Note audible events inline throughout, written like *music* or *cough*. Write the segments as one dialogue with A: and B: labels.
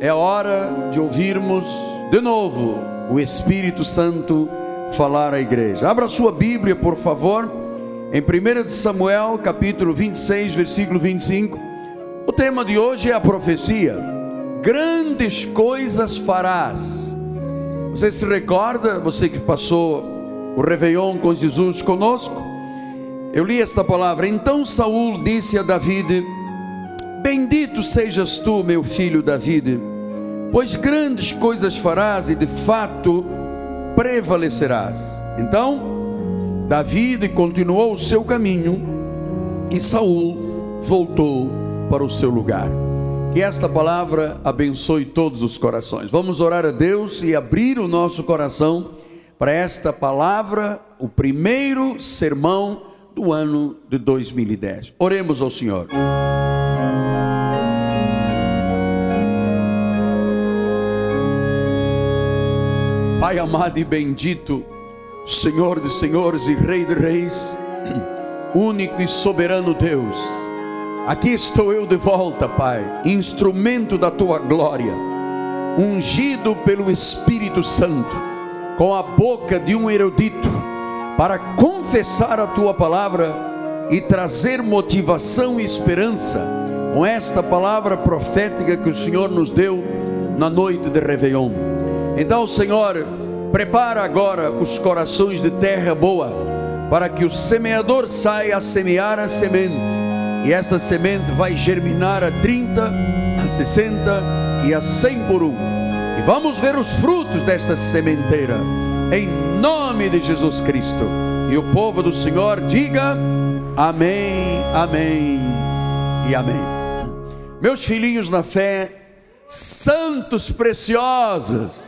A: é hora de ouvirmos de novo o Espírito Santo falar à igreja. Abra sua Bíblia, por favor, em 1 Samuel, capítulo 26, versículo 25. O tema de hoje é a profecia. Grandes coisas farás. Você se recorda, você que passou o Réveillon com Jesus conosco? Eu li esta palavra. Então Saul disse a David: Bendito sejas tu, meu filho David, pois grandes coisas farás e de fato prevalecerás. Então, David continuou o seu caminho e Saul voltou para o seu lugar. Que esta palavra abençoe todos os corações. Vamos orar a Deus e abrir o nosso coração para esta palavra, o primeiro sermão do ano de 2010. Oremos ao Senhor. Pai amado e bendito, Senhor de senhores e Rei de reis, *clears throat* único e soberano Deus, aqui estou eu de volta, Pai, instrumento da tua glória, ungido pelo Espírito Santo, com a boca de um erudito, para confessar a tua palavra e trazer motivação e esperança com esta palavra profética que o Senhor nos deu na noite de Réveillon. Então, Senhor, prepara agora os corações de terra boa, para que o semeador saia a semear a semente, e esta semente vai germinar a 30, a 60 e a 100 por um. E vamos ver os frutos desta sementeira, em nome de Jesus Cristo. E o povo do Senhor diga amém, amém e amém. Meus filhinhos na fé, santos preciosos,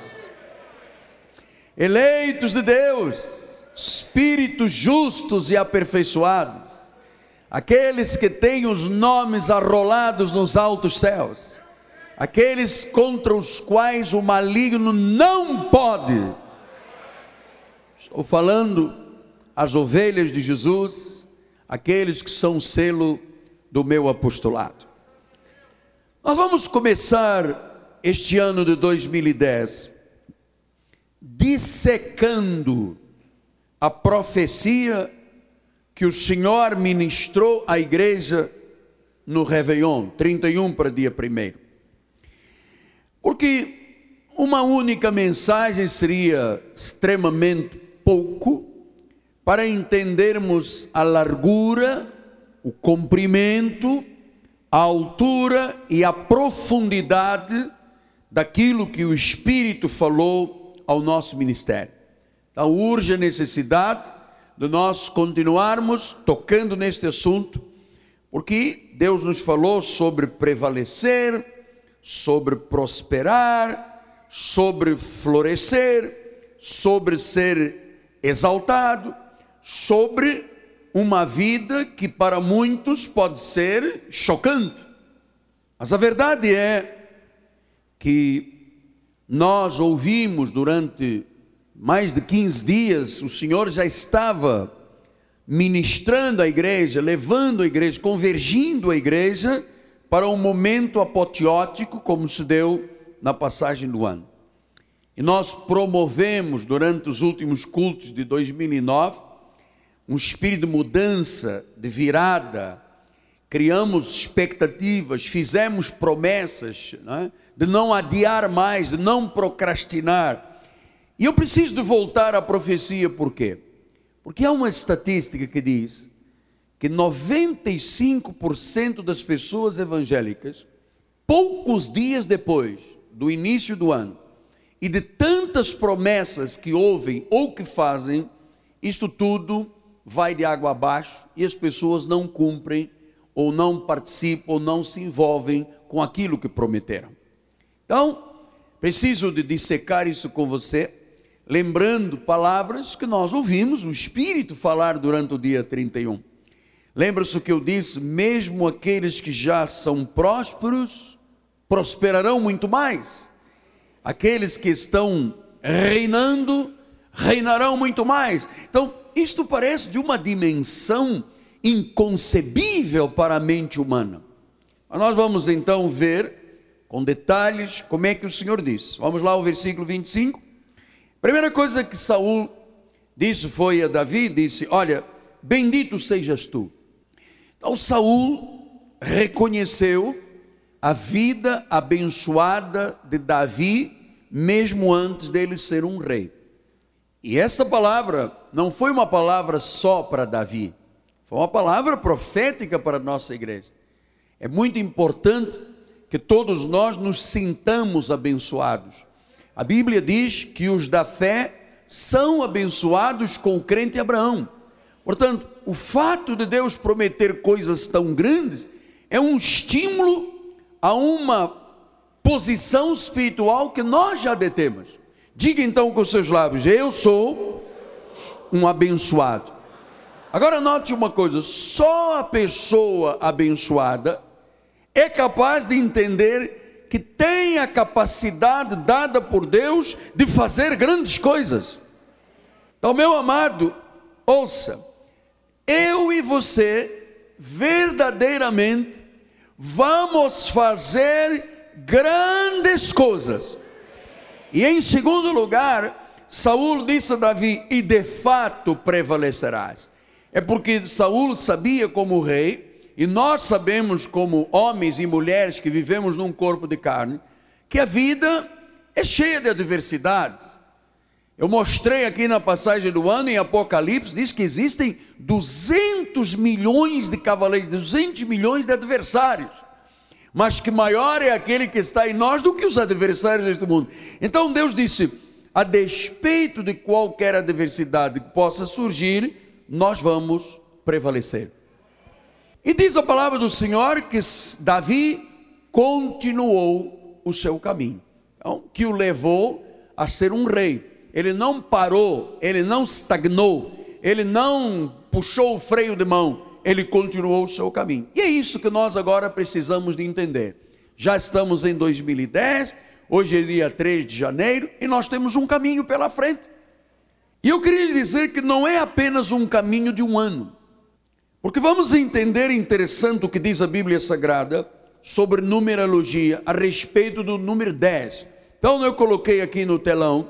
A: eleitos de Deus, espíritos justos e aperfeiçoados, aqueles que têm os nomes arrolados nos altos céus, aqueles contra os quais o maligno não pode. Estou falando as ovelhas de Jesus, aqueles que são selo do meu apostolado. Nós vamos começar este ano de 2010 dissecando a profecia que o Senhor ministrou à igreja no Réveillon, 31 para dia 1. Porque uma única mensagem seria extremamente pouco para entendermos a largura, o comprimento, a altura e a profundidade daquilo que o Espírito falou ao nosso ministério. Então, urge a necessidade de nós continuarmos tocando neste assunto, porque Deus nos falou sobre prevalecer, sobre prosperar, sobre florescer, sobre ser exaltado, sobre uma vida que para muitos pode ser chocante. Mas a verdade é que nós ouvimos durante mais de 15 dias, o Senhor já estava ministrando a igreja, levando a igreja, convergindo a igreja para um momento apoteótico, como se deu na passagem do ano. E nós promovemos durante os últimos cultos de 2009 um espírito de mudança, de virada, criamos expectativas, fizemos promessas não é? De não adiar mais, de não procrastinar. E eu preciso de voltar à profecia, por quê? Porque há uma estatística que diz que 95% das pessoas evangélicas, poucos dias depois do início do ano, e de tantas promessas que ouvem ou que fazem, isto tudo vai de água abaixo e as pessoas não cumprem, ou não participam, ou não se envolvem com aquilo que prometeram. Então, preciso de dissecar isso com você, lembrando palavras que nós ouvimos o Espírito falar durante o dia 31. Lembra-se o que eu disse? Mesmo aqueles que já são prósperos prosperarão muito mais. Aqueles que estão reinando reinarão muito mais. Então, isto parece de uma dimensão inconcebível para a mente humana. Nós vamos então ver com detalhes, como é que o Senhor disse. Vamos lá ao versículo 25. Primeira coisa que Saul disse foi a Davi, disse: "Olha, bendito sejas tu". Então Saul reconheceu a vida abençoada de Davi mesmo antes dele ser um rei. E essa palavra não foi uma palavra só para Davi, foi uma palavra profética para a nossa igreja. É muito importante que todos nós nos sintamos abençoados. A Bíblia diz que os da fé são abençoados com o crente Abraão. Portanto, o fato de Deus prometer coisas tão grandes é um estímulo a uma posição espiritual que nós já detemos. Diga então com seus lábios: Eu sou um abençoado. Agora note uma coisa: só a pessoa abençoada é capaz de entender que tem a capacidade dada por Deus de fazer grandes coisas. Então, meu amado, ouça, eu e você verdadeiramente vamos fazer grandes coisas. E em segundo lugar, Saul disse a Davi: "E de fato prevalecerás". É porque Saul sabia como rei e nós sabemos, como homens e mulheres que vivemos num corpo de carne, que a vida é cheia de adversidades. Eu mostrei aqui na passagem do ano, em Apocalipse, diz que existem 200 milhões de cavaleiros, 200 milhões de adversários. Mas que maior é aquele que está em nós do que os adversários deste mundo. Então Deus disse: a despeito de qualquer adversidade que possa surgir, nós vamos prevalecer. E diz a palavra do Senhor que Davi continuou o seu caminho, então, que o levou a ser um rei. Ele não parou, ele não estagnou, ele não puxou o freio de mão, ele continuou o seu caminho. E é isso que nós agora precisamos de entender. Já estamos em 2010, hoje é dia 3 de janeiro e nós temos um caminho pela frente. E eu queria lhe dizer que não é apenas um caminho de um ano. Porque vamos entender interessante o que diz a Bíblia Sagrada sobre numerologia a respeito do número 10. Então eu coloquei aqui no telão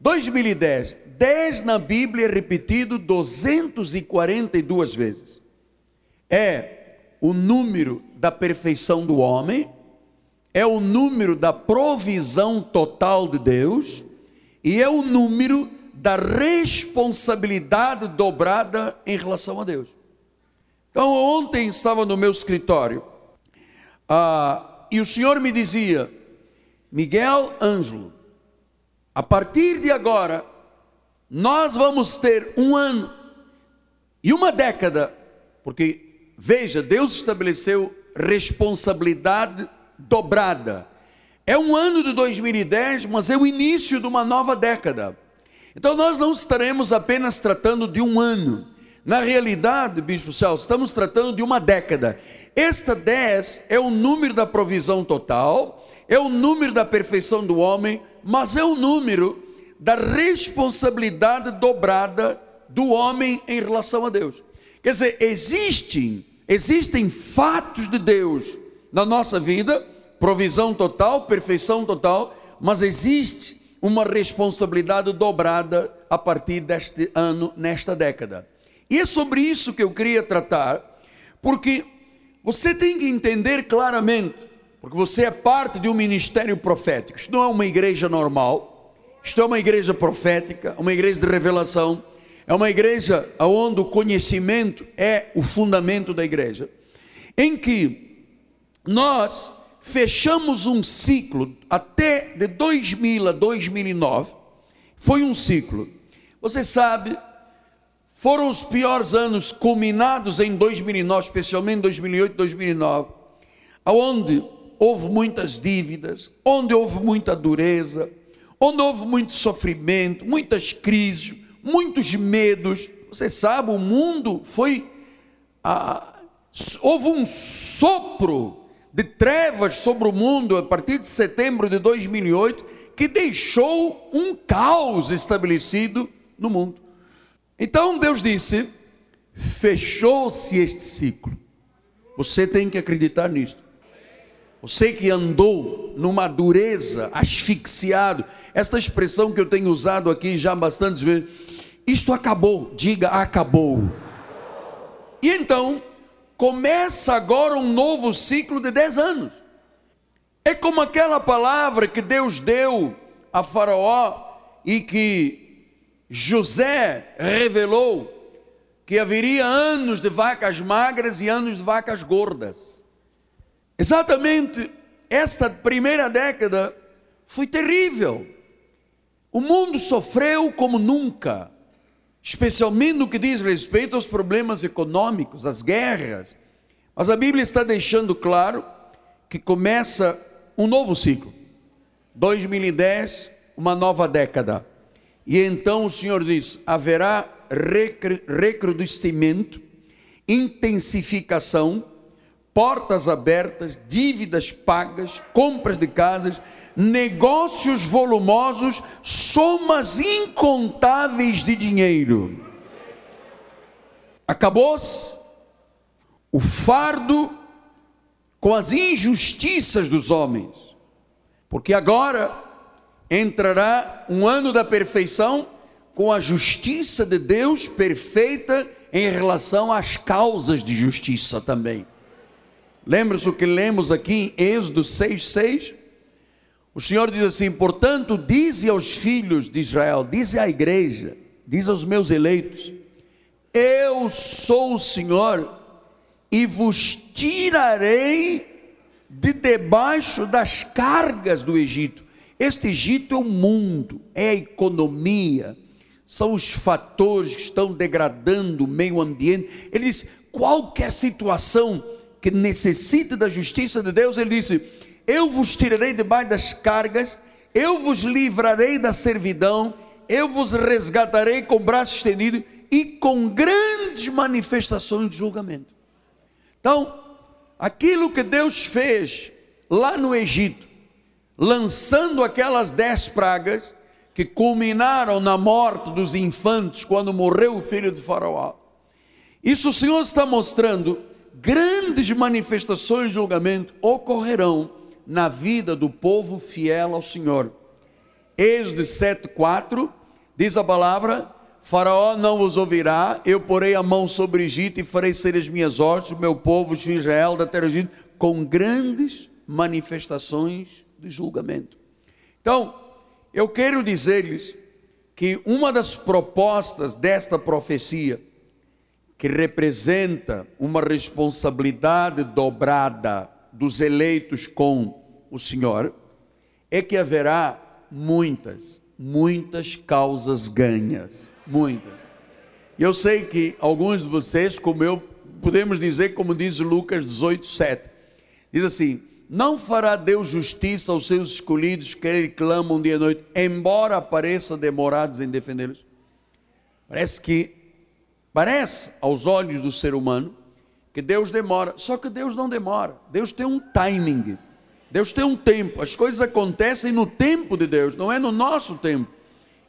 A: 2010. 10 na Bíblia é repetido 242 vezes. É o número da perfeição do homem, é o número da provisão total de Deus e é o número da responsabilidade dobrada em relação a Deus. Então, ontem estava no meu escritório ah, e o senhor me dizia, Miguel Ângelo, a partir de agora, nós vamos ter um ano e uma década, porque, veja, Deus estabeleceu responsabilidade dobrada. É um ano de 2010, mas é o início de uma nova década. Então, nós não estaremos apenas tratando de um ano na realidade, Bispo Celso, estamos tratando de uma década. Esta 10 é o número da provisão total, é o número da perfeição do homem, mas é o número da responsabilidade dobrada do homem em relação a Deus. Quer dizer, existem, existem fatos de Deus na nossa vida, provisão total, perfeição total, mas existe uma responsabilidade dobrada a partir deste ano, nesta década. E é sobre isso que eu queria tratar, porque você tem que entender claramente, porque você é parte de um ministério profético. Isto não é uma igreja normal, isto é uma igreja profética, uma igreja de revelação, é uma igreja onde o conhecimento é o fundamento da igreja, em que nós fechamos um ciclo até de 2000 a 2009, foi um ciclo. Você sabe foram os piores anos culminados em 2009, especialmente 2008 e 2009, onde houve muitas dívidas, onde houve muita dureza, onde houve muito sofrimento, muitas crises, muitos medos. Você sabe, o mundo foi. Ah, houve um sopro de trevas sobre o mundo a partir de setembro de 2008 que deixou um caos estabelecido no mundo. Então Deus disse: fechou-se este ciclo. Você tem que acreditar nisto. Você que andou numa dureza, asfixiado, esta expressão que eu tenho usado aqui já bastante vezes, isto acabou, diga acabou. E então, começa agora um novo ciclo de 10 anos. É como aquela palavra que Deus deu a Faraó e que José revelou que haveria anos de vacas magras e anos de vacas gordas. Exatamente esta primeira década foi terrível. O mundo sofreu como nunca, especialmente no que diz respeito aos problemas econômicos, às guerras. Mas a Bíblia está deixando claro que começa um novo ciclo. 2010, uma nova década. E então o Senhor diz: haverá recrudescimento, intensificação, portas abertas, dívidas pagas, compras de casas, negócios volumosos, somas incontáveis de dinheiro. Acabou-se o fardo com as injustiças dos homens, porque agora entrará um ano da perfeição com a justiça de Deus perfeita em relação às causas de justiça também. Lembra-se o que lemos aqui em Êxodo 6,6? O Senhor diz assim: portanto, dize aos filhos de Israel, dize à igreja, diz aos meus eleitos: Eu sou o Senhor e vos tirarei de debaixo das cargas do Egito. Este Egito é o mundo, é a economia, são os fatores que estão degradando o meio ambiente. Ele diz: qualquer situação que necessite da justiça de Deus, ele disse: Eu vos tirarei debaixo das cargas, eu vos livrarei da servidão, eu vos resgatarei com o braço estendido e com grandes manifestações de julgamento. Então, aquilo que Deus fez lá no Egito, lançando aquelas dez pragas, que culminaram na morte dos infantes quando morreu o filho de Faraó. Isso o Senhor está mostrando, grandes manifestações de julgamento ocorrerão na vida do povo fiel ao Senhor. Êxodo 7,4 diz a palavra: Faraó não vos ouvirá, eu porei a mão sobre o Egito e farei ser as minhas ordens, o meu povo, de Israel, da terra do Egito, com grandes manifestações de julgamento. Então, eu quero dizer-lhes que uma das propostas desta profecia, que representa uma responsabilidade dobrada dos eleitos com o Senhor, é que haverá muitas, muitas causas ganhas, muitas. Eu sei que alguns de vocês, como eu, podemos dizer, como diz Lucas 18, 7, diz assim: não fará Deus justiça aos seus escolhidos que ele clamam dia e noite, embora pareça demorados em defendê-los? Parece que, parece aos olhos do ser humano, que Deus demora, só que Deus não demora, Deus tem um timing, Deus tem um tempo, as coisas acontecem no tempo de Deus, não é no nosso tempo.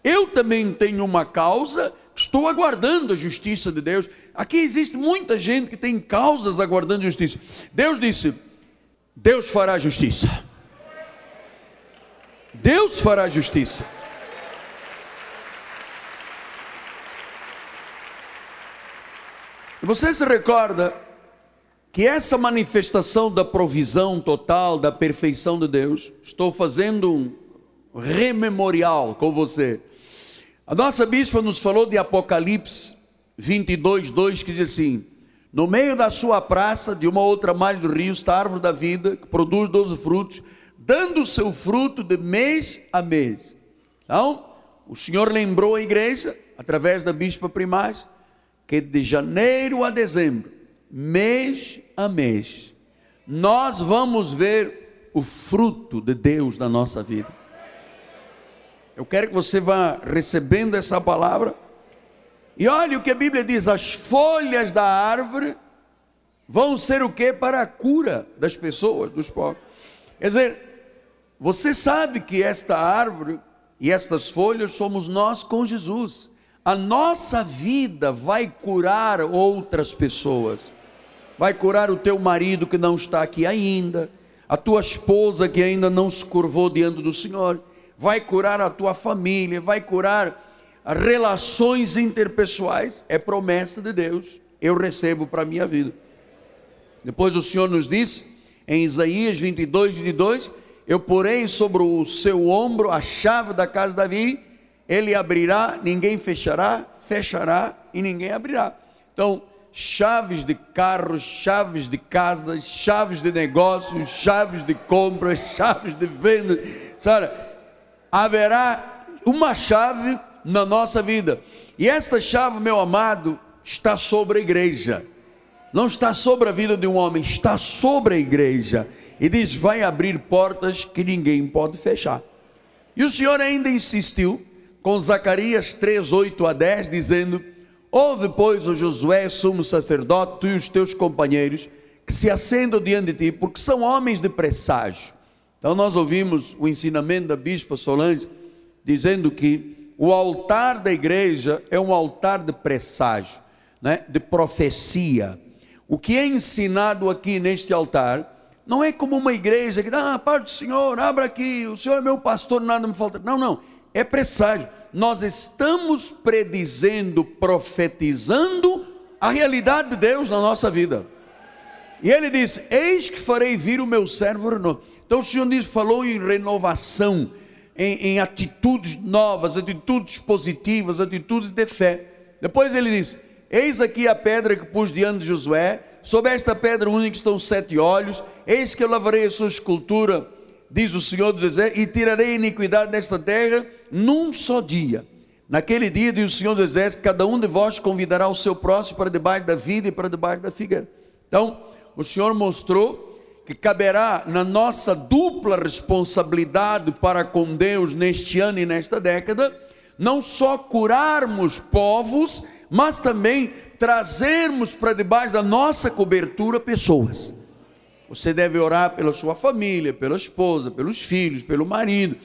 A: Eu também tenho uma causa, estou aguardando a justiça de Deus. Aqui existe muita gente que tem causas aguardando justiça. Deus disse: Deus fará justiça. Deus fará justiça. Você se recorda que essa manifestação da provisão total, da perfeição de Deus, estou fazendo um rememorial com você. A nossa bispa nos falou de Apocalipse 22, 2, que diz assim: no meio da sua praça, de uma outra margem do rio, está a árvore da vida, que produz doze frutos, dando o seu fruto de mês a mês. Então, o Senhor lembrou a igreja, através da bispa primaz, que de janeiro a dezembro, mês a mês, nós vamos ver o fruto de Deus na nossa vida. Eu quero que você vá recebendo essa palavra e olha o que a Bíblia diz: as folhas da árvore vão ser o que? Para a cura das pessoas, dos povos. Quer dizer, você sabe que esta árvore e estas folhas somos nós com Jesus. A nossa vida vai curar outras pessoas. Vai curar o teu marido que não está aqui ainda. a tua esposa que ainda não se curvou diante do Senhor, vai curar a tua família, vai curar relações interpessoais, é promessa de Deus, eu recebo para a minha vida. Depois o Senhor nos disse, em Isaías 22, 22, eu porei sobre o seu ombro a chave da casa de Davi, ele abrirá, ninguém fechará, fechará e ninguém abrirá. Então, chaves de carros, chaves de casas, chaves de negócios, chaves de compras, chaves de venda, sabe? Haverá uma chave na nossa vida. E esta chave, meu amado, está sobre a igreja. Não está sobre a vida de um homem, está sobre a igreja. E diz: vai abrir portas que ninguém pode fechar. E o Senhor ainda insistiu com Zacarias 3, 8 a 10, dizendo: Ouve, pois, o Josué, sumo sacerdote, tu e os teus companheiros, que se acendam diante de ti, porque são homens de presságio. Então, nós ouvimos o ensinamento da bispa Solange, dizendo que o altar da igreja é um altar de presságio, né? de profecia. O que é ensinado aqui neste altar não é como uma igreja que dá, ah, parte do Senhor, abra aqui, o Senhor é meu pastor, nada me falta. Não, não, é presságio. Nós estamos predizendo, profetizando a realidade de Deus na nossa vida. E ele diz: Eis que farei vir o meu servo renovo. Então o Senhor diz, falou em renovação, em, em atitudes novas, atitudes positivas, atitudes de fé. Depois ele diz: Eis aqui a pedra que pus diante de Josué, sobre esta pedra única estão sete olhos, eis que eu lavarei a sua escultura, diz o Senhor dos Exércitos, e tirarei a iniquidade desta terra num só dia. Naquele dia, diz o Senhor dos Exércitos, cada um de vós convidará o seu próximo para debaixo da vida e para debaixo da figueira. Então, o Senhor mostrou que caberá na nossa dupla responsabilidade para com Deus neste ano e nesta década, não só curarmos povos, mas também trazermos para debaixo da nossa cobertura pessoas. Você deve orar pela sua família, pela esposa, pelos filhos, pelo marido.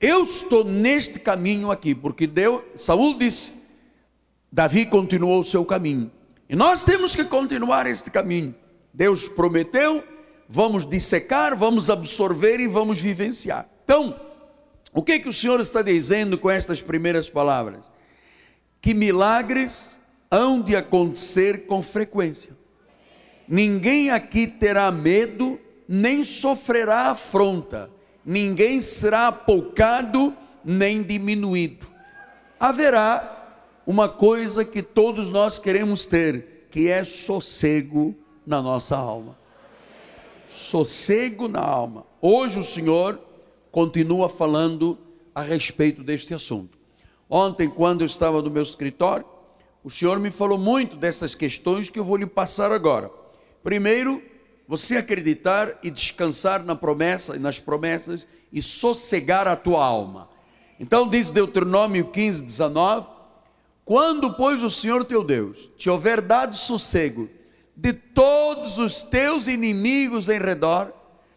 A: Eu estou neste caminho aqui, porque Deus, Saul disse, Davi continuou o seu caminho. E nós temos que continuar este caminho. Deus prometeu, vamos dissecar, vamos absorver e vamos vivenciar. Então, o que que o Senhor está dizendo com estas primeiras palavras? que milagres hão de acontecer com frequência. Ninguém aqui terá medo, nem sofrerá afronta, ninguém será apoucado, nem diminuído. Haverá uma coisa que todos nós queremos ter, que é sossego na nossa alma. Sossego na alma. Hoje o Senhor continua falando a respeito deste assunto. Ontem, quando eu estava no meu escritório, o Senhor me falou muito dessas questões que eu vou lhe passar agora. Primeiro, você acreditar e descansar na promessa e nas promessas e sossegar a tua alma. Então diz Deuteronômio 15, 19: Quando, pois, o Senhor teu Deus te houver dado sossego de todos os teus inimigos em redor,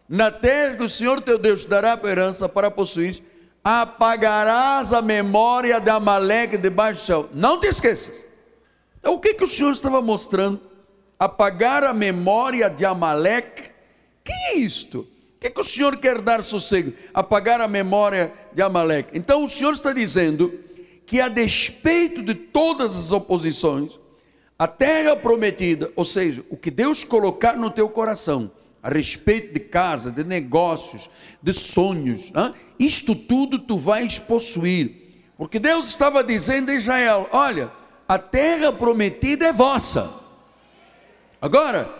A: na terra que o Senhor teu Deus te dará para herança para possuir, apagarás a memória de Amaleque debaixo do céu. Não te esqueças. Então, o que, que o Senhor estava mostrando? Apagar a memória de Amaleque. Que é isto? O que, que o Senhor quer dar sossego? Apagar a memória de Amaleque. Então, o Senhor está dizendo que, a despeito de todas as oposições, a terra prometida, ou seja, o que Deus colocar no teu coração, a respeito de casa, de negócios, de sonhos, hein? isto tudo tu vais possuir. Porque Deus estava dizendo a Israel: olha, a terra prometida é vossa. Agora,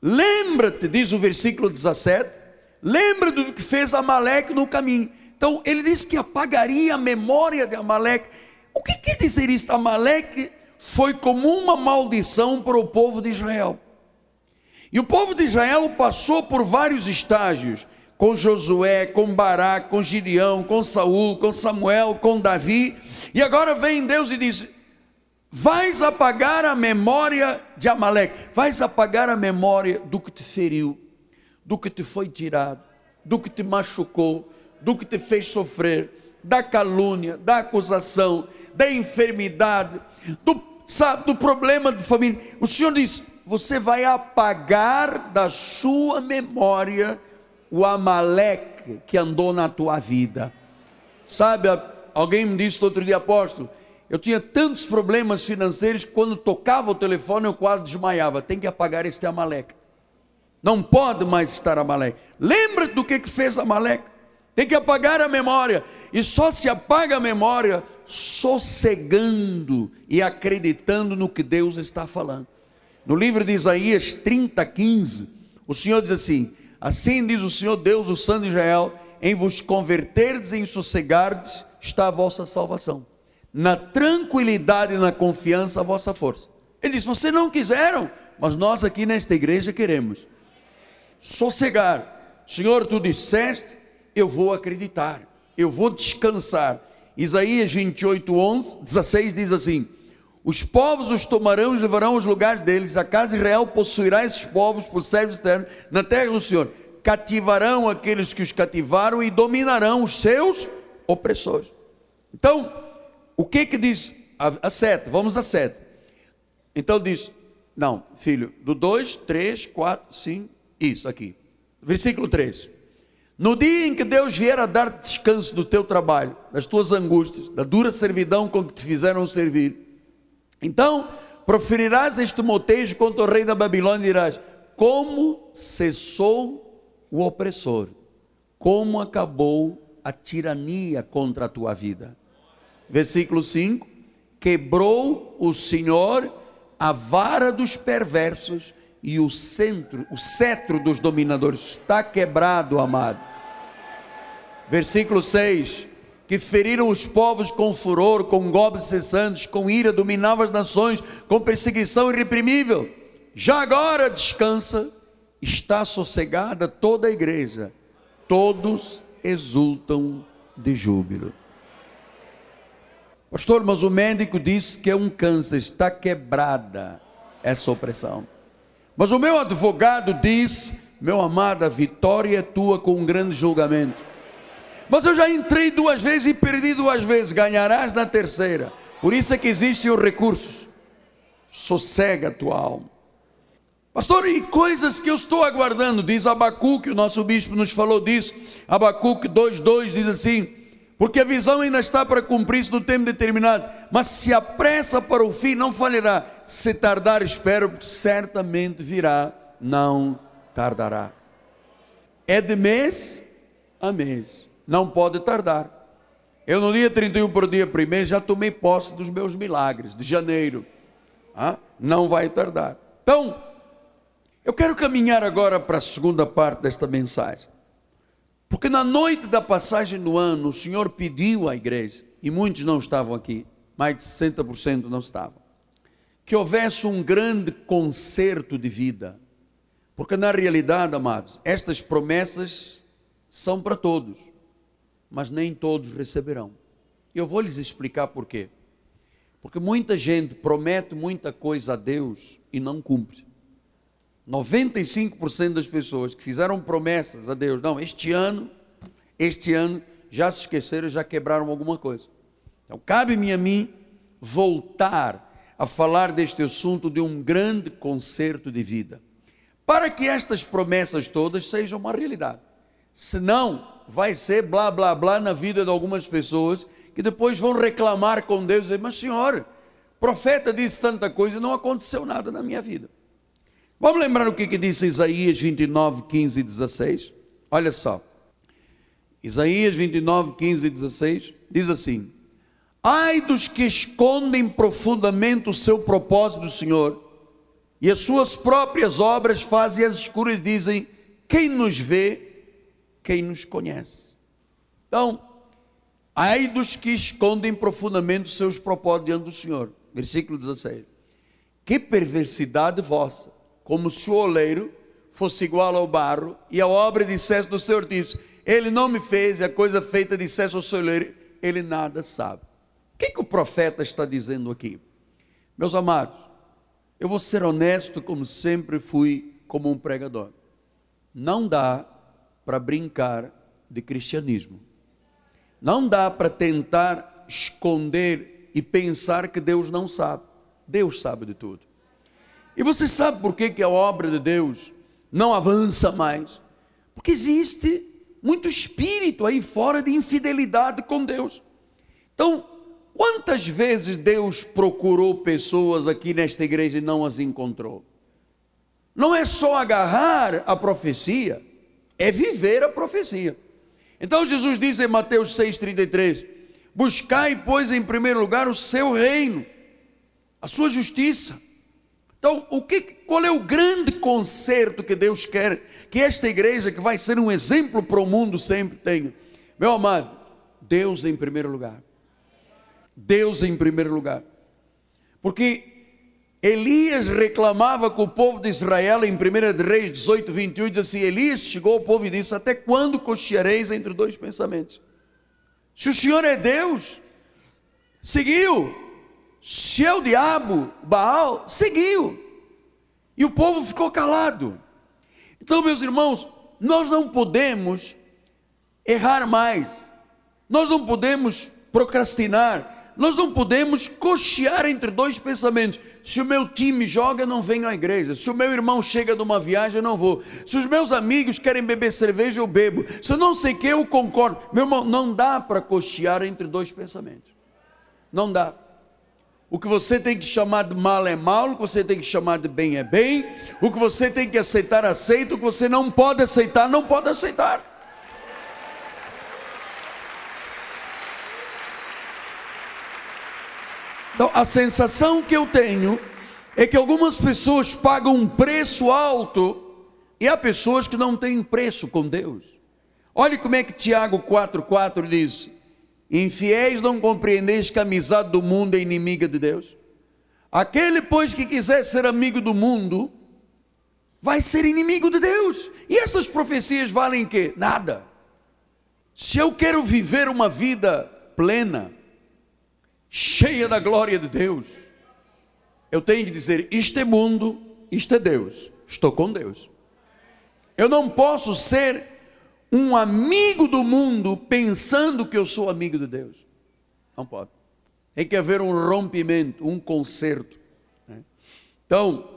A: lembra-te, diz o versículo 17, lembra do que fez Amaleque no caminho. Então, ele disse que apagaria a memória de Amaleque. O que quer dizer isso? Amaleque foi como uma maldição para o povo de Israel. E o povo de Israel passou por vários estágios com Josué, com Barac, com Gideão, com Saul, com Samuel, com Davi. E agora vem Deus e diz: Vais apagar a memória de Amaleque, vais apagar a memória do que te feriu, do que te foi tirado, do que te machucou, do que te fez sofrer, da calúnia, da acusação, da enfermidade, do, sabe, do problema de família. O Senhor diz: Você vai apagar da sua memória o Amaleque que andou na tua vida. Sabe, alguém me disse outro dia, apóstolo, eu tinha tantos problemas financeiros que quando tocava o telefone eu quase desmaiava. Tem que apagar este Amaleque. Não pode mais estar Amaleque. Lembra do que, que fez Amaleque? Tem que apagar a memória. E só se apaga a memória sossegando e acreditando no que Deus está falando. No livro de Isaías 30, 15, o Senhor diz assim: Assim diz o Senhor Deus, o Santo de Israel, em vos converterdes e em sossegardes está a vossa salvação. Na tranquilidade e na confiança a vossa força. Ele diz: Vocês não quiseram, mas nós aqui nesta igreja queremos. Sossegar. Senhor, tu disseste, eu vou acreditar, eu vou descansar. Isaías 28, 11, 16 diz assim: os povos os tomarão e levarão os lugares deles. A casa de Israel possuirá esses povos por servos externos na terra do Senhor. Cativarão aqueles que os cativaram e dominarão os seus opressores. Então, o que que diz a, a sete? Vamos a sete. Então diz, não, filho, do 2, 3, 4, 5, isso aqui. Versículo 3. No dia em que Deus vier a dar descanso do teu trabalho, das tuas angústias, da dura servidão com que te fizeram servir, então, proferirás este motejo contra o rei da Babilônia e dirás: Como cessou o opressor, como acabou a tirania contra a tua vida. Versículo 5: Quebrou o Senhor a vara dos perversos e o centro, o cetro dos dominadores está quebrado, amado. Versículo 6: que feriram os povos com furor, com golpes cessantes, com ira, dominavam as nações, com perseguição irreprimível. Já agora descansa, está sossegada toda a igreja, todos exultam de júbilo. Pastor, mas o médico disse que é um câncer, está quebrada essa opressão. Mas o meu advogado diz, meu amado, a vitória é tua com um grande julgamento. Mas eu já entrei duas vezes e perdi duas vezes, ganharás na terceira. Por isso é que existem os recursos. Sossega a tua alma. Pastor, e coisas que eu estou aguardando, diz Abacuque, o nosso bispo nos falou disso. Abacuque 2,2 diz assim: Porque a visão ainda está para cumprir-se no tempo determinado, mas se apressa para o fim, não falhará. Se tardar, espero, certamente virá, não tardará. É de mês a mês não pode tardar. Eu no dia 31 por dia primeiro já tomei posse dos meus milagres de janeiro. Ah, não vai tardar. Então, eu quero caminhar agora para a segunda parte desta mensagem. Porque na noite da passagem do ano, o Senhor pediu à igreja, e muitos não estavam aqui, mais de 60% não estavam, que houvesse um grande concerto de vida. Porque na realidade, amados, estas promessas são para todos mas nem todos receberão. Eu vou lhes explicar por quê. Porque muita gente promete muita coisa a Deus e não cumpre. 95% das pessoas que fizeram promessas a Deus, não, este ano, este ano, já se esqueceram, já quebraram alguma coisa. Então, cabe-me a mim voltar a falar deste assunto de um grande concerto de vida, para que estas promessas todas sejam uma realidade. Senão, vai ser blá blá blá na vida de algumas pessoas que depois vão reclamar com Deus dizer: Mas senhor, profeta disse tanta coisa e não aconteceu nada na minha vida. Vamos lembrar o que, que disse Isaías 29, 15 e 16? Olha só. Isaías 29, 15 e 16 diz assim: Ai dos que escondem profundamente o seu propósito do Senhor, e as suas próprias obras fazem as escuras, dizem: Quem nos vê quem nos conhece. Então, ai dos que escondem profundamente seus propósitos diante do Senhor. Versículo 16. Que perversidade vossa, como se o oleiro fosse igual ao barro, e a obra dissesse do Senhor disse: Ele não me fez, e a coisa feita dissesse ao seu oleiro, ele nada sabe. O que, que o profeta está dizendo aqui? Meus amados, eu vou ser honesto, como sempre fui, como um pregador. Não dá para brincar de cristianismo. Não dá para tentar esconder e pensar que Deus não sabe. Deus sabe de tudo. E você sabe por que, que a obra de Deus não avança mais? Porque existe muito espírito aí fora de infidelidade com Deus. Então, quantas vezes Deus procurou pessoas aqui nesta igreja e não as encontrou? Não é só agarrar a profecia, é viver a profecia. Então Jesus diz em Mateus 6,33: Buscai, pois, em primeiro lugar o seu reino, a sua justiça. Então, o que, qual é o grande conserto que Deus quer que esta igreja, que vai ser um exemplo para o mundo, sempre tenha. Meu amado, Deus em primeiro lugar. Deus em primeiro lugar. Porque Elias reclamava com o povo de Israel em 1 Reis 18, 21, diz assim: Elias chegou ao povo e disse: Até quando cocheareis entre dois pensamentos? Se o Senhor é Deus, seguiu. Se é o diabo, Baal, seguiu. E o povo ficou calado. Então, meus irmãos, nós não podemos errar mais, nós não podemos procrastinar, nós não podemos cochear entre dois pensamentos. Se o meu time joga, não venho à igreja. Se o meu irmão chega de uma viagem, eu não vou. Se os meus amigos querem beber cerveja, eu bebo. Se eu não sei que, eu concordo. Meu irmão, não dá para cochear entre dois pensamentos. Não dá. O que você tem que chamar de mal é mal, o que você tem que chamar de bem é bem, o que você tem que aceitar, aceita, o que você não pode aceitar, não pode aceitar. Então, a sensação que eu tenho é que algumas pessoas pagam um preço alto e há pessoas que não têm preço com Deus. Olhe como é que Tiago 4,4 diz: Infiéis não compreendeis que a amizade do mundo é inimiga de Deus? Aquele, pois, que quiser ser amigo do mundo, vai ser inimigo de Deus. E essas profecias valem quê? Nada. Se eu quero viver uma vida plena, cheia da glória de Deus, eu tenho que dizer: isto é mundo, isto é Deus, estou com Deus. Eu não posso ser um amigo do mundo pensando que eu sou amigo de Deus. Não pode. Tem que haver um rompimento, um conserto. Né? Então,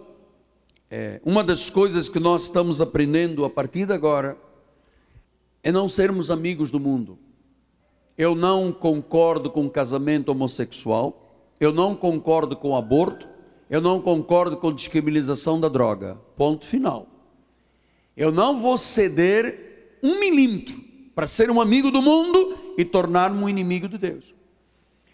A: é, uma das coisas que nós estamos aprendendo a partir de agora é não sermos amigos do mundo. Eu não concordo com casamento homossexual, eu não concordo com aborto, eu não concordo com descriminalização da droga. Ponto final. Eu não vou ceder um milímetro para ser um amigo do mundo e tornar-me um inimigo de Deus.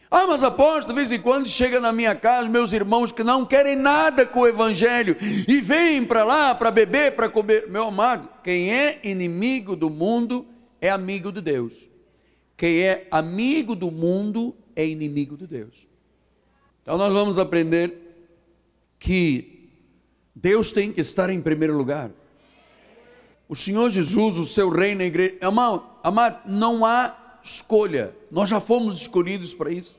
A: Ah, mas apóstolo, de vez em quando chega na minha casa meus irmãos que não querem nada com o evangelho e vêm para lá para beber, para comer. Meu amado, quem é inimigo do mundo é amigo de Deus. Quem é amigo do mundo é inimigo de Deus. Então nós vamos aprender que Deus tem que estar em primeiro lugar. O Senhor Jesus, o seu reino, a igreja. Amado, amado, não há escolha. Nós já fomos escolhidos para isso.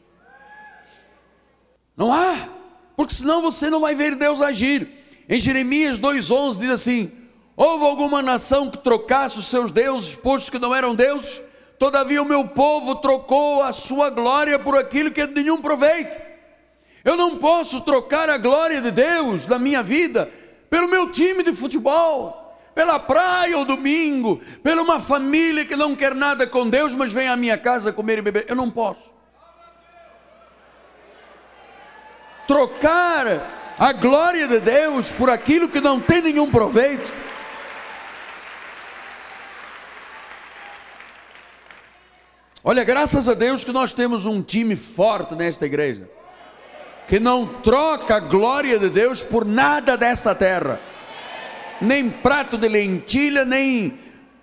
A: Não há. Porque senão você não vai ver Deus agir. Em Jeremias 2,11 diz assim: Houve alguma nação que trocasse os seus deuses, postos que não eram deuses? Todavia o meu povo trocou a sua glória por aquilo que é de nenhum proveito. Eu não posso trocar a glória de Deus na minha vida pelo meu time de futebol pela praia ou domingo, pela uma família que não quer nada com Deus, mas vem à minha casa comer e beber. Eu não posso. Trocar a glória de Deus por aquilo que não tem nenhum proveito. Olha, graças a Deus que nós temos um time forte nesta igreja, que não troca a glória de Deus por nada desta terra nem prato de lentilha, nem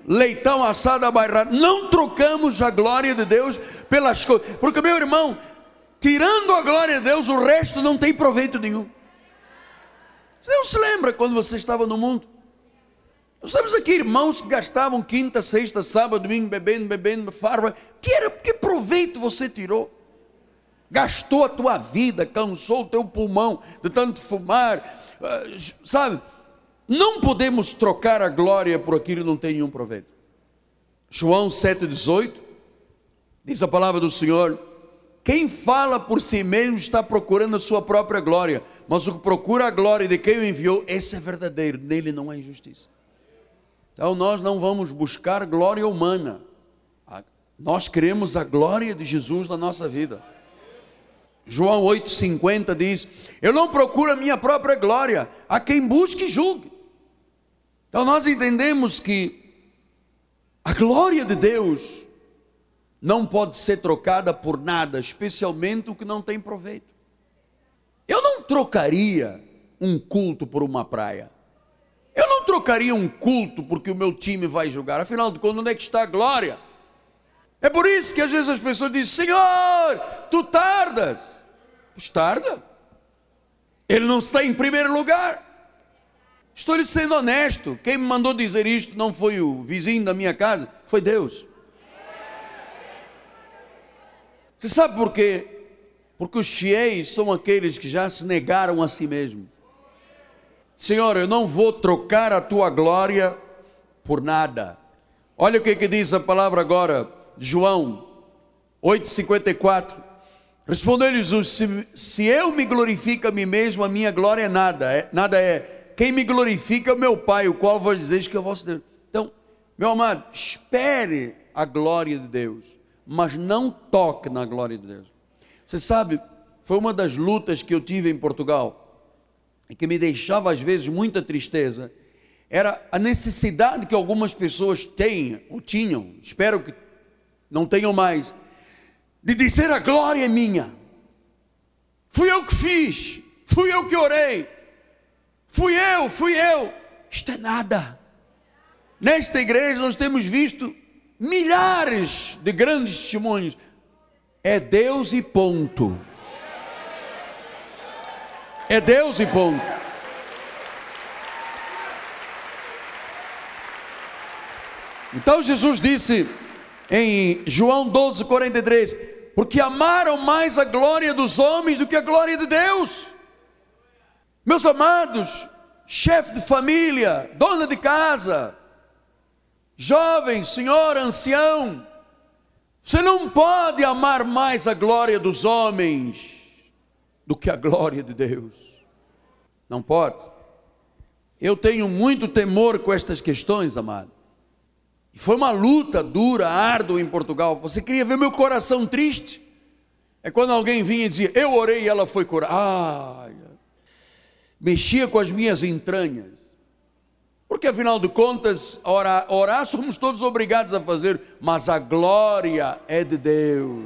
A: leitão assado abairrado. Não trocamos a glória de Deus pelas coisas. Porque, meu irmão, tirando a glória de Deus, o resto não tem proveito nenhum. Você não se lembra quando você estava no mundo? Nós temos aqui irmãos que gastavam quinta, sexta, sábado, domingo, bebendo, bebendo, farva. Que, era, que proveito você tirou? Gastou a tua vida, cansou o teu pulmão de tanto fumar, ah, sabe? Não podemos trocar a glória por aquilo que não tem nenhum proveito. João 7,18 diz a palavra do Senhor: quem fala por si mesmo está procurando a sua própria glória, mas o que procura a glória de quem o enviou, esse é verdadeiro, nele não há injustiça. Então nós não vamos buscar glória humana. Nós queremos a glória de Jesus na nossa vida. João 8,50 diz: Eu não procuro a minha própria glória, a quem busque e julgue. Então nós entendemos que a glória de Deus não pode ser trocada por nada, especialmente o que não tem proveito. Eu não trocaria um culto por uma praia. Eu não trocaria um culto porque o meu time vai jogar. Afinal de contas, onde é que está a glória? É por isso que às vezes as pessoas dizem: Senhor, tu tardas. Pois tarda. Ele não está em primeiro lugar. Estou lhe sendo honesto. Quem me mandou dizer isto não foi o vizinho da minha casa, foi Deus. Você sabe por quê? Porque os fiéis são aqueles que já se negaram a si mesmos. Senhor, eu não vou trocar a tua glória por nada. Olha o que, que diz a palavra agora, João 8,54. Respondeu-lhe Jesus: se, se eu me glorifico a mim mesmo, a minha glória é nada, é, nada é. Quem me glorifica é o meu Pai, o qual vos dizeis que é o vosso Deus. Então, meu amado, espere a glória de Deus, mas não toque na glória de Deus. Você sabe, foi uma das lutas que eu tive em Portugal e que me deixava às vezes muita tristeza, era a necessidade que algumas pessoas têm, ou tinham, espero que não tenham mais, de dizer a glória é minha. Fui eu que fiz, fui eu que orei, fui eu, fui eu. Isto é nada. Nesta igreja nós temos visto milhares de grandes testemunhos. É Deus e ponto. É Deus e ponto. Então Jesus disse em João 12, 43: Porque amaram mais a glória dos homens do que a glória de Deus. Meus amados, chefe de família, dona de casa, jovem, senhor, ancião, você não pode amar mais a glória dos homens do que a glória de Deus. Não pode. Eu tenho muito temor com estas questões, amado. Foi uma luta dura, árdua em Portugal. Você queria ver meu coração triste? É quando alguém vinha e dizia, eu orei e ela foi curada. Ah, mexia com as minhas entranhas. Porque afinal de contas, orar, orar somos todos obrigados a fazer, mas a glória é de Deus.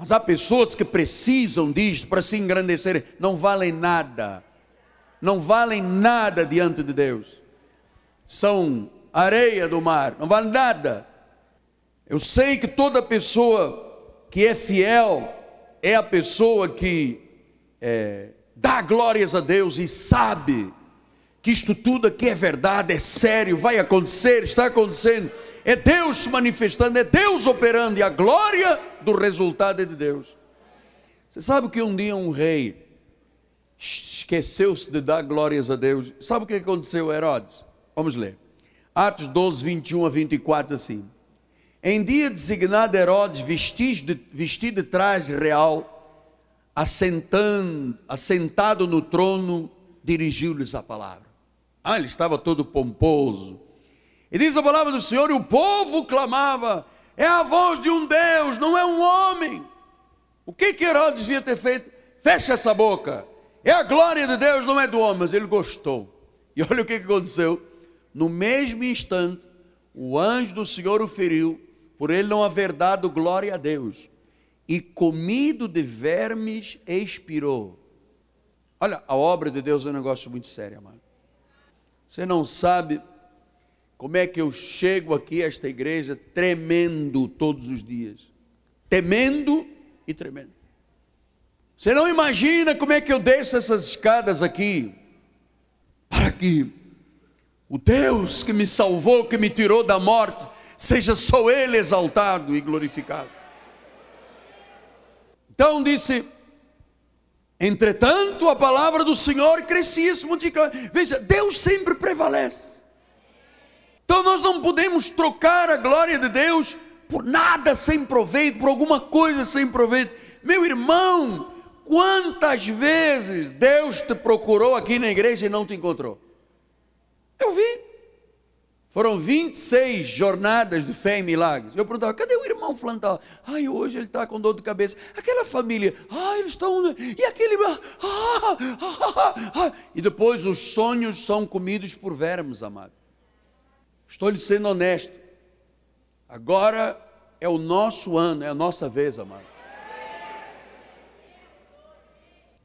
A: Mas há pessoas que precisam disto para se engrandecerem, não valem nada, não valem nada diante de Deus, são areia do mar, não valem nada. Eu sei que toda pessoa que é fiel é a pessoa que é, dá glórias a Deus e sabe que isto tudo aqui é verdade, é sério, vai acontecer, está acontecendo. É Deus se manifestando, é Deus operando e a glória do resultado é de Deus. Você sabe que um dia um rei esqueceu-se de dar glórias a Deus. Sabe o que aconteceu, Herodes? Vamos ler. Atos 12, 21 a 24, assim. Em dia designado, Herodes, vestido de, vestido de traje real, assentando, assentado no trono, dirigiu-lhes a palavra. Ah, ele estava todo pomposo. E diz a palavra do Senhor: e o povo clamava: é a voz de um Deus, não é um homem. O que que Herodes devia ter feito? Fecha essa boca. É a glória de Deus, não é do homem. Mas ele gostou. E olha o que, que aconteceu. No mesmo instante, o anjo do Senhor o feriu, por ele não haver dado glória a Deus. E comido de vermes, expirou. Olha, a obra de Deus é um negócio muito sério, amado. Você não sabe como é que eu chego aqui a esta igreja tremendo todos os dias. Temendo e tremendo. Você não imagina como é que eu desço essas escadas aqui para que o Deus que me salvou, que me tirou da morte, seja só Ele exaltado e glorificado. Então disse Entretanto, a palavra do Senhor crescia, se multiplicava. Veja, Deus sempre prevalece. Então nós não podemos trocar a glória de Deus por nada sem proveito, por alguma coisa sem proveito. Meu irmão, quantas vezes Deus te procurou aqui na igreja e não te encontrou? Eu vi. Foram 26 jornadas de fé e milagres. Eu perguntava, cadê o irmão fulano? Ai, hoje ele está com dor de cabeça. Aquela família, ai, eles estão... E aquele... Ah, ah, ah, ah, e depois os sonhos são comidos por vermes, amado. Estou lhe sendo honesto. Agora é o nosso ano, é a nossa vez, amado.